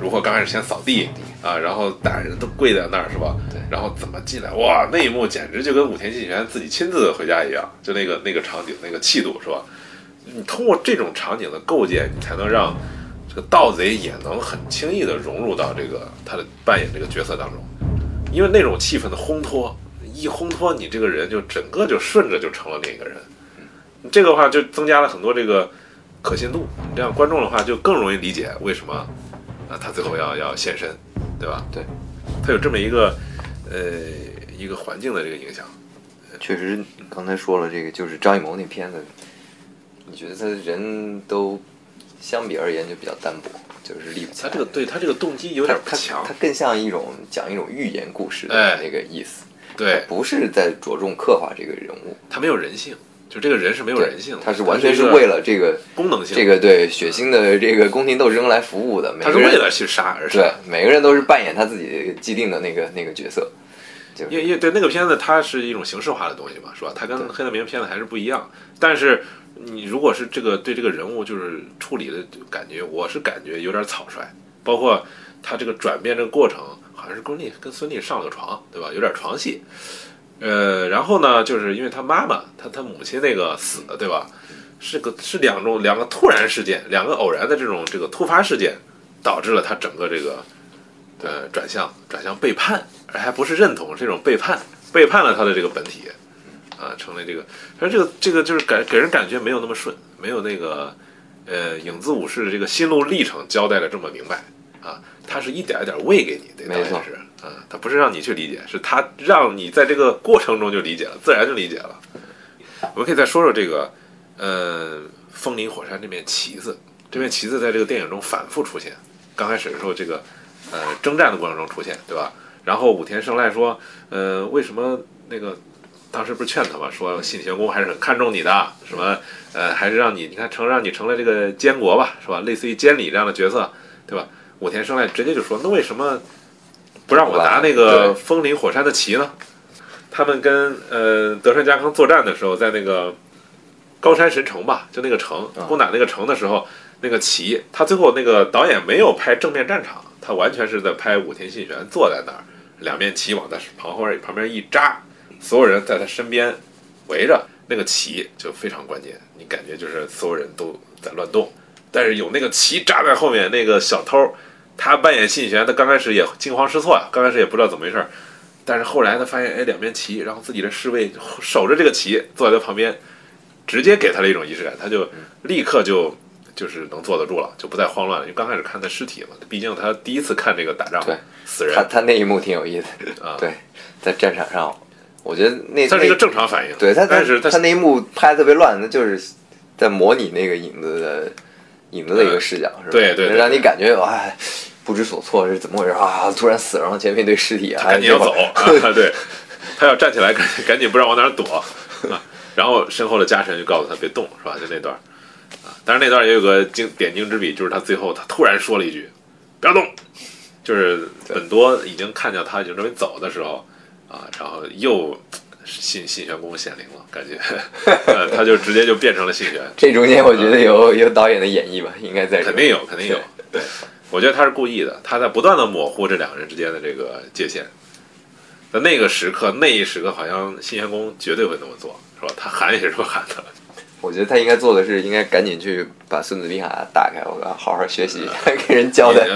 如何刚开始先扫地啊，然后大人都跪在那儿是吧？对然后怎么进来？哇，那一幕简直就跟武田信玄自己亲自回家一样，就那个那个场景那个气度是吧？你通过这种场景的构建，你才能让这个盗贼也能很轻易的融入到这个他的扮演这个角色当中，因为那种气氛的烘托，一烘托你这个人就整个就顺着就成了另一个人，这个话就增加了很多这个可信度，这样观众的话就更容易理解为什么啊他最后要要现身，对吧？对，他有这么一个呃一个环境的这个影响，确实，刚才说了这个，就是张艺谋那片子，你觉得他人都相比而言就比较单薄，就是立不起来。他这个对他这个动机有点不强他，更像一种讲一种寓言故事哎的那个意思，对不是在着重刻画这个人物。他没有人性，就这个人是没有人性的，他是完全是为了这个功能性，这个对血腥的这个宫廷斗争来服务的。每个人他是为了去杀而杀。对每个人都是扮演他自己既定的那个那个角色，就因为因为对那个片子，它是一种形式化的东西嘛，是吧？它跟黑泽明片子还是不一样。但是你如果是这个对这个人物就是处理的感觉，我是感觉有点草率，包括他这个转变这个过程，好像是跟丽跟孙俪上了床，对吧？有点床戏。呃，然后呢，就是因为他妈妈，他他母亲那个死的，对吧？是个是两种两个突然事件，两个偶然的这种这个突发事件，导致了他整个这个呃转向转向背叛，而还不是认同，是一种背叛，背叛了他的这个本体，啊，成了这个，但是这个这个就是感给人感觉没有那么顺，没有那个呃影子武士的这个心路历程交代的这么明白啊，他是一点一点喂给你，对，没错是，啊，他不是让你去理解，是他让你在这个过程中就理解了，自然就理解了。我们可以再说说这个，呃，风林火山这面旗子，这面旗子在这个电影中反复出现。刚开始的时候，这个呃征战的过程中出现，对吧？然后武田胜赖说，呃，为什么那个当时不是劝他嘛，说信玄公还是很看重你的，什么呃，还是让你你看成让你成了这个监国吧，是吧？类似于监理这样的角色，对吧？武田胜赖直接就说，那为什么不让我拿那个风林火山的旗呢？他们跟呃德川家康作战的时候，在那个高山神城吧，就那个城啊攻打那个城的时候，那个旗，他最后那个导演没有拍正面战场，他完全是在拍武田信玄坐在那儿，两面旗往他旁边旁边一扎，所有人在他身边围着，那个旗就非常关键，你感觉就是所有人都在乱动，但是有那个旗扎在后面，那个小偷他扮演信玄，他刚开始也惊慌失措呀，刚开始也不知道怎么回事儿，但是后来他发现，哎，两边旗，然后自己的侍卫守着这个旗，坐在他旁边，直接给他了一种仪式感，他就立刻就就是能坐得住了，就不再慌乱了。因为刚开始看他尸体嘛，毕竟他第一次看这个打仗对，死人他他那一幕挺有意思的，啊，对，在战场上，我觉得那他是一个正常反应。对他，但是他他那一幕拍的特别乱，那就是在模拟那个影子的影子的一个视角，是吧？对对对让你感觉哎不知所措是怎么回事啊？突然死了，然后前面一堆尸体啊，赶紧要走啊！对，他要站起来，赶紧 赶紧不知道往哪儿躲啊！然后身后的家臣就告诉他别动，是吧？就那段儿啊，但是那段儿也有个经点睛之笔，就是他最后他突然说了一句“不要动”，就是本多已经看见他已经准备走的时候啊，然后又信信玄公显灵了，感觉呃他就直接就变成了信玄，这中间我觉得有有导演的演绎吧，应该在这肯定有，肯定有。对，我觉得他是故意的，他在不断的模糊这两个人之间的这个界限。在那个时刻，那一时刻，好像信玄公绝对会那么做，是吧？他喊也是这么喊的。我觉得他应该做的是，应该赶紧去把《孙子兵法》打开，我要好好学习，给人交代。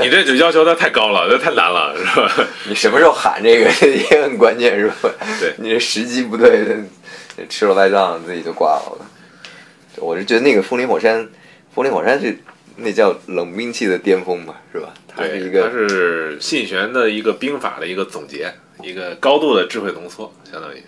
你这就要求的太高了，这太难了，是吧？你什么时候喊这个 也很关键，是吧？对你这时机不对，吃了败仗自己就挂了。我是觉得那个风林火山，风林火山是那叫冷兵器的巅峰吧，是吧？它是一个，它个是信玄的一个兵法的一个总结，一个高度的智慧浓缩，相当于。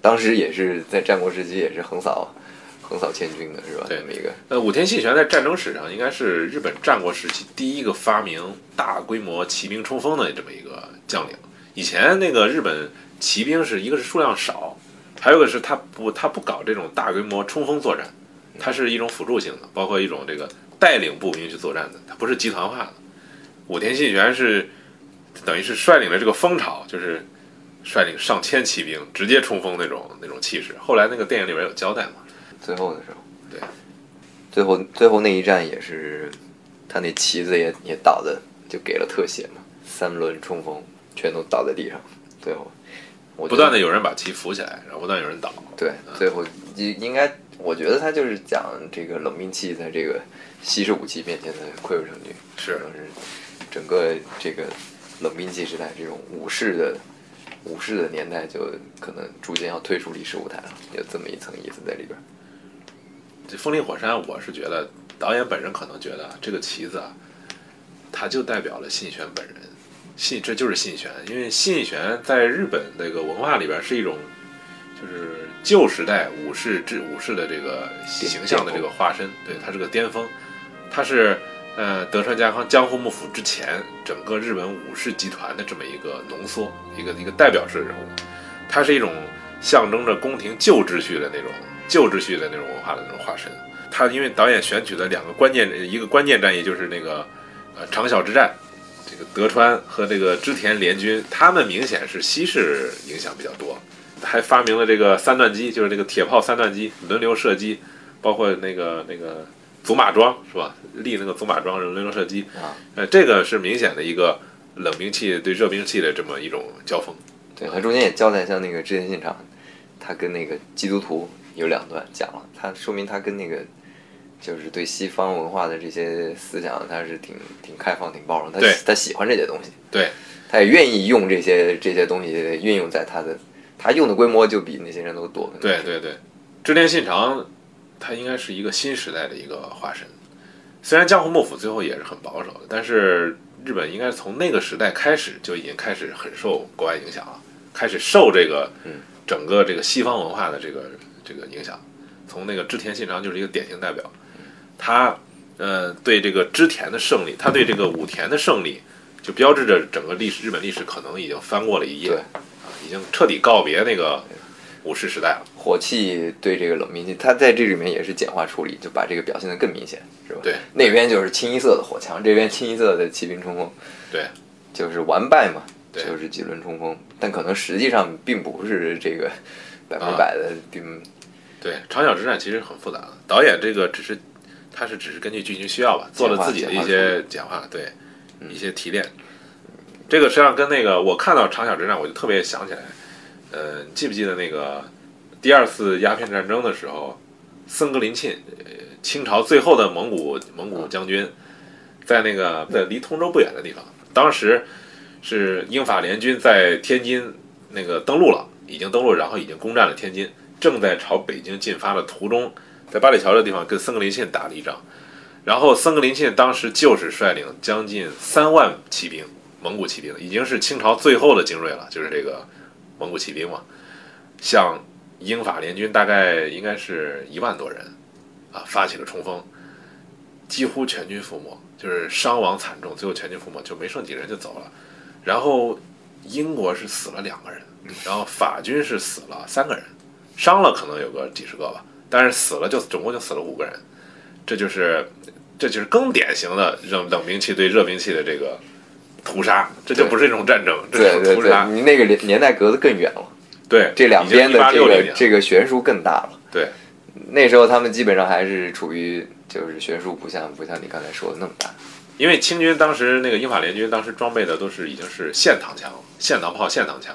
当时也是在战国时期也是横扫横扫千军的，是吧？对这么一个呃，武田信玄在战争史上应该是日本战国时期第一个发明大规模骑兵冲锋的这么一个将领。以前那个日本骑兵是一个是数量少，还有一个是他不他不搞这种大规模冲锋作战，它是一种辅助性的，包括一种这个带领步兵去作战的，它不是集团化的。武田信玄是等于是率领了这个风潮，就是率领上千骑兵直接冲锋那种那种气势。后来那个电影里边有交代嘛，最后的时候，对，最后最后那一战也是他那旗子也也倒的，就给了特写嘛，三轮冲锋全都倒在地上，最后我不断的有人把旗扶起来，然后不断有人倒。对，最后应应该，我觉得他就是讲这个冷兵器在这个西式武器面前的溃不成军，是是整个这个冷兵器时代这种武士的武士的年代，就可能逐渐要退出历史舞台了，有这么一层意思在里边。这风林火山，我是觉得导演本人可能觉得这个旗子啊，它就代表了信玄本人，信这就是信玄，因为信玄在日本这个文化里边是一种，就是旧时代武士制武士的这个形象的这个化身，对，他是个巅峰，他是呃德川家康江户幕府之前整个日本武士集团的这么一个浓缩，一个一个代表式人物，他是一种象征着宫廷旧秩序的那种旧秩序的那种文化的那种化身。他因为导演选取的两个关键，一个关键战役就是那个呃长筱之战，这个德川和这个织田联军，他们明显是西式影响比较多，还发明了这个三段机，就是这个铁炮三段机轮流射击，包括那个那个祖马桩是吧？立那个祖马桩轮流射击，啊，呃，这个是明显的一个冷兵器对热兵器的这么一种交锋。对他中间也交代，像那个织田信长，他跟那个基督徒有两段讲了，他说明他跟那个就是对西方文化的这些思想，他是挺挺开放、挺包容，他对他喜欢这些东西，对，他也愿意用这些这些东西运用在他的，他用的规模就比那些人都多。对对对，织田信长他应该是一个新时代的一个化身。虽然江户幕府最后也是很保守的，但是日本应该从那个时代开始就已经开始很受国外影响了，开始受这个嗯整个这个西方文化的这个这个影响。从那个织田信长就是一个典型代表，他呃对这个织田的胜利，他对这个武田的胜利，就标志着整个历史日本历史可能已经翻过了一页，啊，已经彻底告别那个武士时代了。火器对这个冷兵器，它在这里面也是简化处理，就把这个表现得更明显，是吧？对，那边就是清一色的火枪，这边清一色的骑兵冲锋。对，就是完败嘛，对就是几轮冲锋，但可能实际上并不是这个百分之百的，并对，长小之战其实很复杂的。导演这个只是，他是只是根据剧情需要吧，做了自己的一些简化，对，一些提炼。这个实际上跟那个我看到长小之战，我就特别想起来，呃，你记不记得那个第二次鸦片战争的时候，僧格林沁，呃清朝最后的蒙古蒙古将军，在那个在离通州不远的地方，当时是英法联军在天津那个登陆了，已经登陆，然后已经攻占了天津。正在朝北京进发的途中，在八里桥这地方跟僧格林沁打了一仗，然后僧格林沁当时就是率领将近三万骑兵，蒙古骑兵，已经是清朝最后的精锐了，就是这个蒙古骑兵嘛，向英法联军大概应该是一万多人啊发起了冲锋，几乎全军覆没，就是伤亡惨重，最后全军覆没，就没剩几个人就走了，然后英国是死了两个人，然后法军是死了三个人。伤了可能有个几十个吧，但是死了就总共就死了五个人，这就是这就是更典型的冷冷兵器对热兵器的这个屠杀，这就不是一种战争，这对对对，是屠杀。你那个年年代隔得更远了，对，这两边的这个这个悬殊更大了。对那时候他们基本上还是处于就是悬殊不像不像你刚才说的那么大。因为清军当时那个英法联军当时装备的都是已经是线膛枪、线膛炮、线膛枪，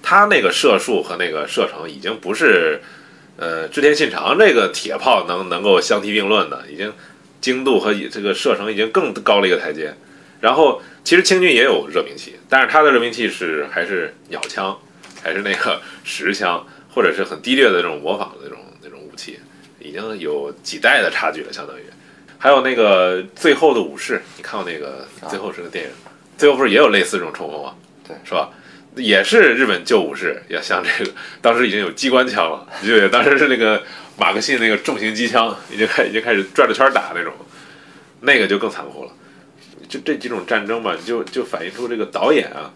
他那个射术和那个射程已经不是呃织田信长这个铁炮能能够相提并论的，已经精度和这个射程已经更高了一个台阶。然后其实清军也有热兵器，但是他的热兵器是还是鸟枪，还是那个实枪，或者是很低劣的这种模仿的那种那种武器，已经有几代的差距了，相当于。还有那个《最后的武士》，你看过那个《最后》是个电影，最后不是也有类似这种冲锋吗？对，是吧？也是日本旧武士，也像这个，当时已经有机关枪了，你记不记得？当时是那个马克沁那个重型机枪，已经开已经开始转着圈打那种，那个就更残酷了。就这几种战争吧，就就反映出这个导演啊，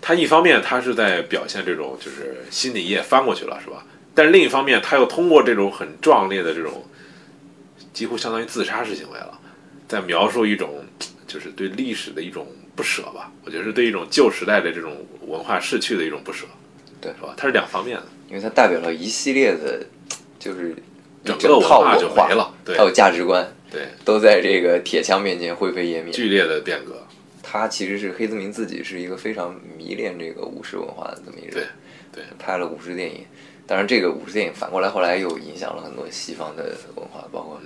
他一方面他是在表现这种就是心理页翻过去了，是吧？但是另一方面，他又通过这种很壮烈的这种。几乎相当于自杀式行为了，在描述一种就是对历史的一种不舍吧。我觉得是对一种旧时代的这种文化逝去的一种不舍，对，是吧？它是两方面的，因为它代表了一系列的，就是一整个文化就没了，对还有价值观，对，都在这个铁枪面前灰飞烟灭。剧烈的变革。他其实是黑泽明自己是一个非常迷恋这个武士文化的这么一个人，对对拍了武士电影。当然，这个武士电影反过来后来又影响了很多西方的文化，包括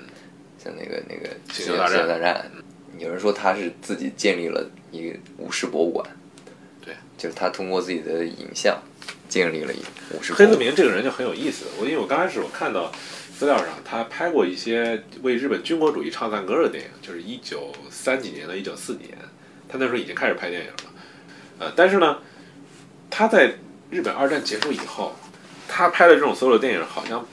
像那个那个《星球大战星球大战》。有人说他是自己建立了一个武士博物馆，对，就是他通过自己的影像建立了一个武士博黑泽。明这个人就很有意思，我因为我刚开始我看到资料上他拍过一些为日本军国主义唱赞歌的电影，就是一九三几年到一九四几年，他那时候已经开始拍电影了，呃，但是呢，他在日本二战结束以后，他拍的这种所有的电影好像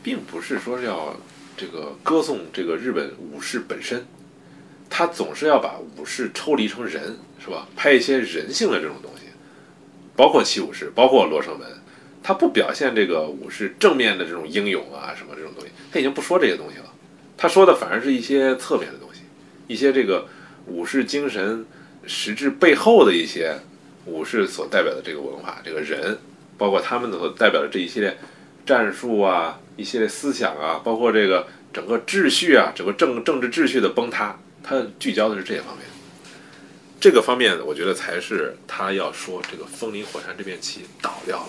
并不是说是要这个歌颂这个日本武士本身，他总是要把武士抽离成人，是吧？拍一些人性的这种东西，包括七武士，包括罗生门，他不表现这个武士正面的这种英勇啊什么这种东西，他已经不说这些东西了，他说的反而是一些侧面的东西，一些这个武士精神实质背后的一些武士所代表的这个文化，这个人，包括他们所代表的这一系列战术啊，一系列思想啊，包括这个整个秩序啊，整个政政治秩序的崩塌，他聚焦的是这些方面。这个方面，我觉得才是他要说这个风林火山这面旗倒掉了，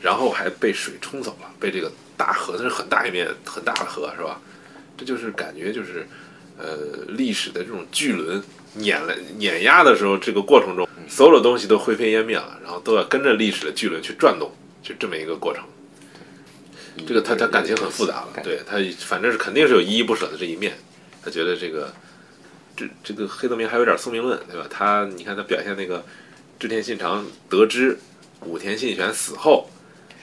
然后还被水冲走了，被这个大河，那是很大一面很大的河，是吧？这就是感觉就是，呃，历史的这种巨轮碾了碾压的时候，这个过程中，所有的东西都灰飞烟灭了，然后都要跟着历史的巨轮去转动，就这么一个过程。这个他他感情很复杂了，对他反正是肯定是有依依不舍的这一面，他觉得这个这这个黑泽明还有点宿命论，对吧？他你看他表现那个织田信长得知武田信玄死后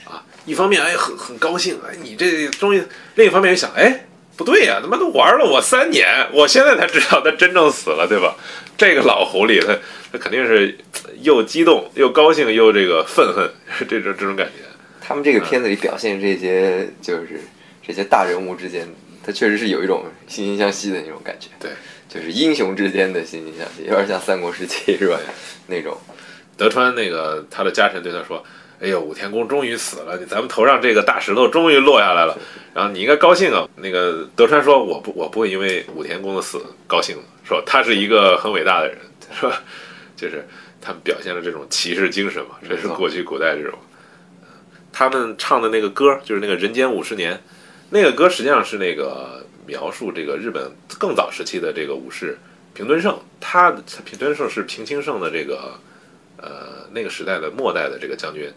啊，一方面哎很很高兴，哎你这终于，另一方面又想哎不对呀、他妈都玩了我三年，我现在才知道他真正死了，对吧？这个老狐狸他他肯定是又激动又高兴又这个愤恨这种这种感觉。他们这个片子里表现这些就是这些大人物之间，他确实是有一种惺惺相惜的那种感觉。对，就是英雄之间的惺惺相惜，有点像三国时期是吧？那种德川那个他的家臣对他说：“哎呦，武田公终于死了，咱们头上这个大石头终于落下来了，然后你应该高兴啊。”那个德川说：“我不，我不会因为武田公的死高兴，说他是一个很伟大的人，是吧？就是他们表现了这种骑士精神嘛，这是过去古代这种。他们唱的那个歌就是那个《人间五十年》，那个歌实际上是那个描述这个日本更早时期的这个武士平敦盛，他平敦盛是平清盛的这个。呃，那个时代的末代的这个将军，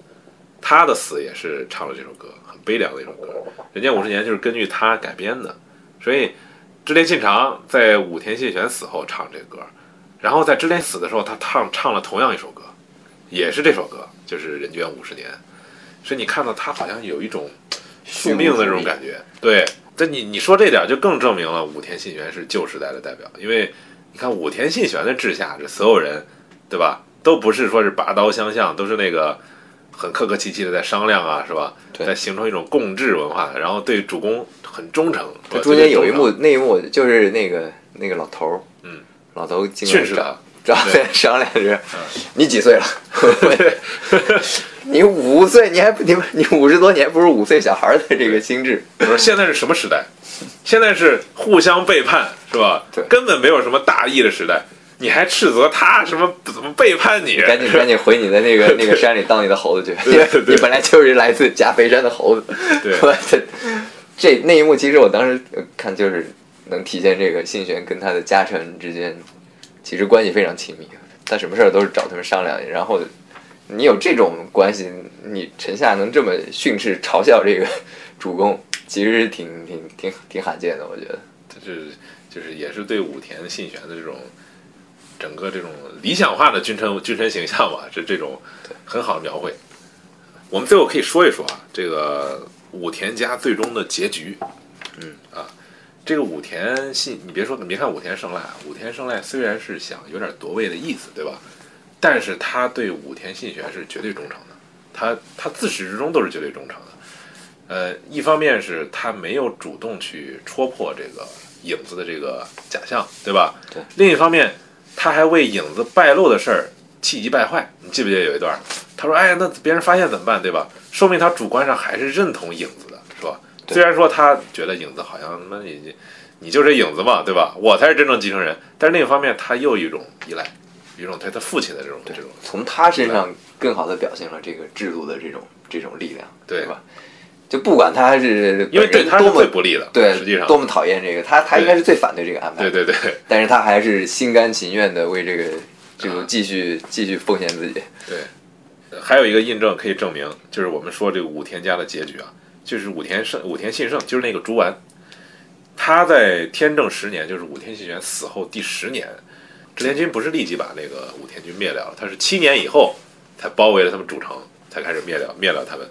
他的死也是唱了这首歌，很悲凉的一首歌。人间五十年就是根据他改编的，所以织田信长在武田信玄死后唱这个歌，然后在织田死的时候，他唱唱了同样一首歌，也是这首歌，就是人间五十年。所以你看到他好像有一种宿命的这种感觉。对，这你你说这点就更证明了武田信玄是旧时代的代表，因为你看武田信玄的治下，这所有人，对吧？都不是说是拔刀相向，都是那个很客客气气的在商量啊，是吧？在形成一种共治文化，然后对主公很忠诚。中间有一幕，那一幕就是那个那个老头儿，嗯，老头训斥他，找在 商量着，你几岁了？你五岁，你还不你你五十多年不如五岁小孩的这个心智？不是现在是什么时代？现在是互相背叛，是吧？对，根本没有什么大义的时代。你还斥责他什么怎么背叛你？赶紧赶紧回你的那个那个山里当你的猴子去！你本来就是来自加菲山的猴子。对，这那一幕其实我当时看就是能体现这个信玄跟他的家臣之间其实关系非常亲密，他什么事儿都是找他们商量。然后你有这种关系，你臣下能这么训斥嘲笑这个 主公，其实挺挺挺挺罕见的，我觉得。就是就是也是对武田信玄的这种。整个这种理想化的君臣君臣形象吧，这这种很好的描绘。我们最后可以说一说啊，这个武田家最终的结局。嗯啊，这个武田信，你别说，你别看武田胜赖，武田胜赖虽然是想有点夺位的意思，对吧？但是他对武田信玄是绝对忠诚的，他他自始至终都是绝对忠诚的。呃，一方面是他没有主动去戳破这个影子的这个假象，对吧？对。另一方面。他还为影子败露的事儿气急败坏，你记不记得有一段？他说：“哎，那别人发现怎么办，对吧？”说明他主观上还是认同影子的，是吧？虽然说他觉得影子好像那你你就是影子嘛，对吧？我才是真正继承人。但是另一方面，他又一种依赖，一种对他父亲的这种这种。从他身上更好的表现了这个制度的这种这种力量，对吧？就不管他是因为对他多么不利的，对，实际上多么讨厌这个，他他应该是最反对这个安排，对对对。但是他还是心甘情愿的为这个这个继续继续奉献自己。对，还有一个印证可以证明，就是我们说这个武田家的结局啊，就是武田胜武田信胜，就是那个竹丸，他在天正十年，就是武田信玄死后第十年，织田军不是立即把那个武田军灭掉了，他是七年以后才包围了他们主城，才开始灭掉灭了他们。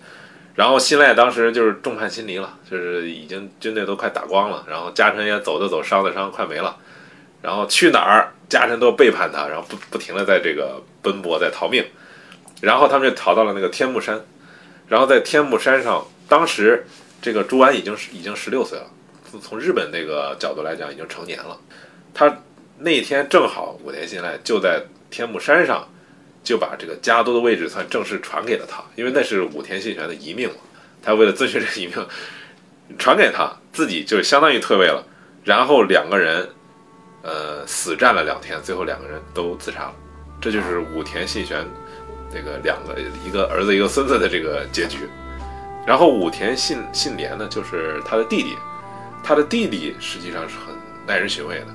然后信赖当时就是众叛亲离了，就是已经军队都快打光了，然后家臣也走的走，伤的伤，快没了。然后去哪儿，家臣都背叛他，然后不不停的在这个奔波，在逃命。然后他们就逃到了那个天目山，然后在天目山上，当时这个朱安已经是已经十六岁了，从日本那个角度来讲，已经成年了。他那天正好武田信赖就在天目山上。就把这个家督的位置算正式传给了他，因为那是武田信玄的遗命嘛。他为了遵循这个遗命，传给他自己就相当于退位了。然后两个人，呃，死战了两天，最后两个人都自杀了。这就是武田信玄这个两个一个儿子一个孙子的这个结局。然后武田信信廉呢，就是他的弟弟，他的弟弟实际上是很耐人寻味的。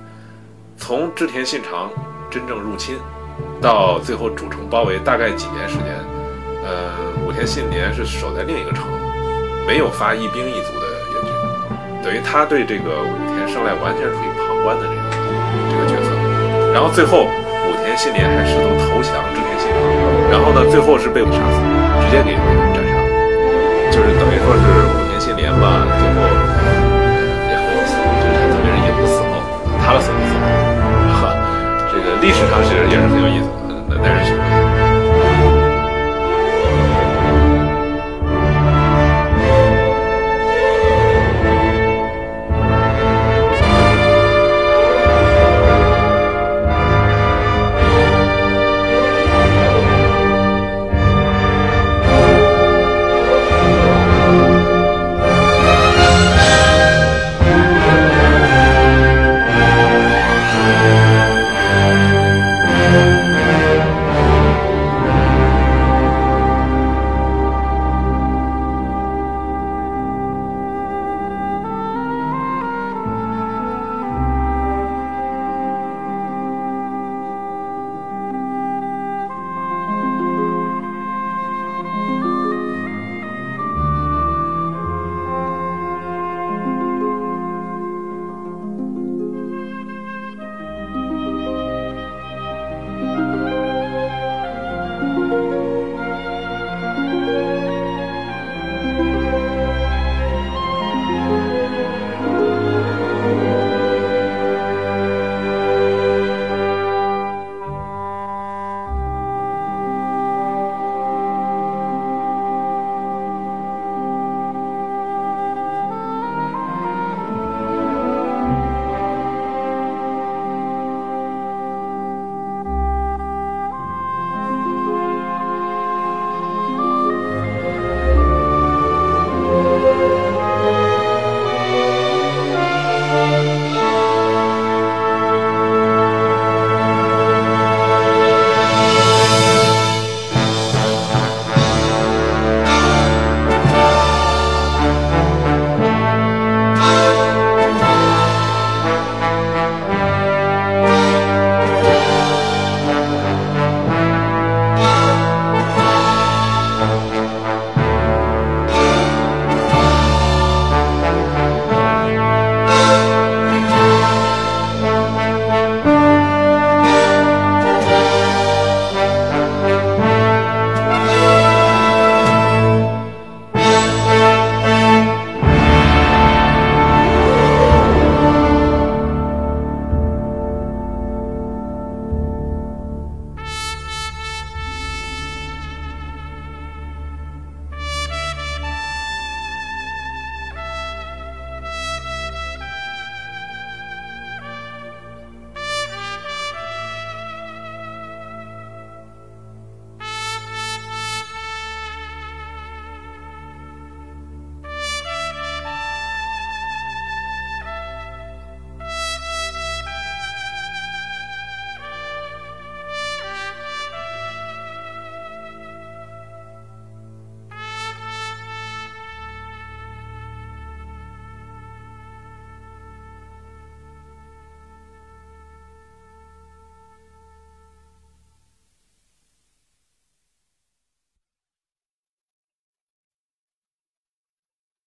从织田信长真正入侵。到最后主城包围大概几年时间，呃，武田信廉是守在另一个城，没有发一兵一卒的援军，等于他对这个武田胜赖完全处于旁观的这个这个角色。然后最后武田信廉还试图投降织田信长，然后呢，最后是被杀死，直接给斩杀，就是等于说是武田信廉吧，最后也很有死，就是他特别人也不死后，他的死死后。历史上其实也是很有意思的但是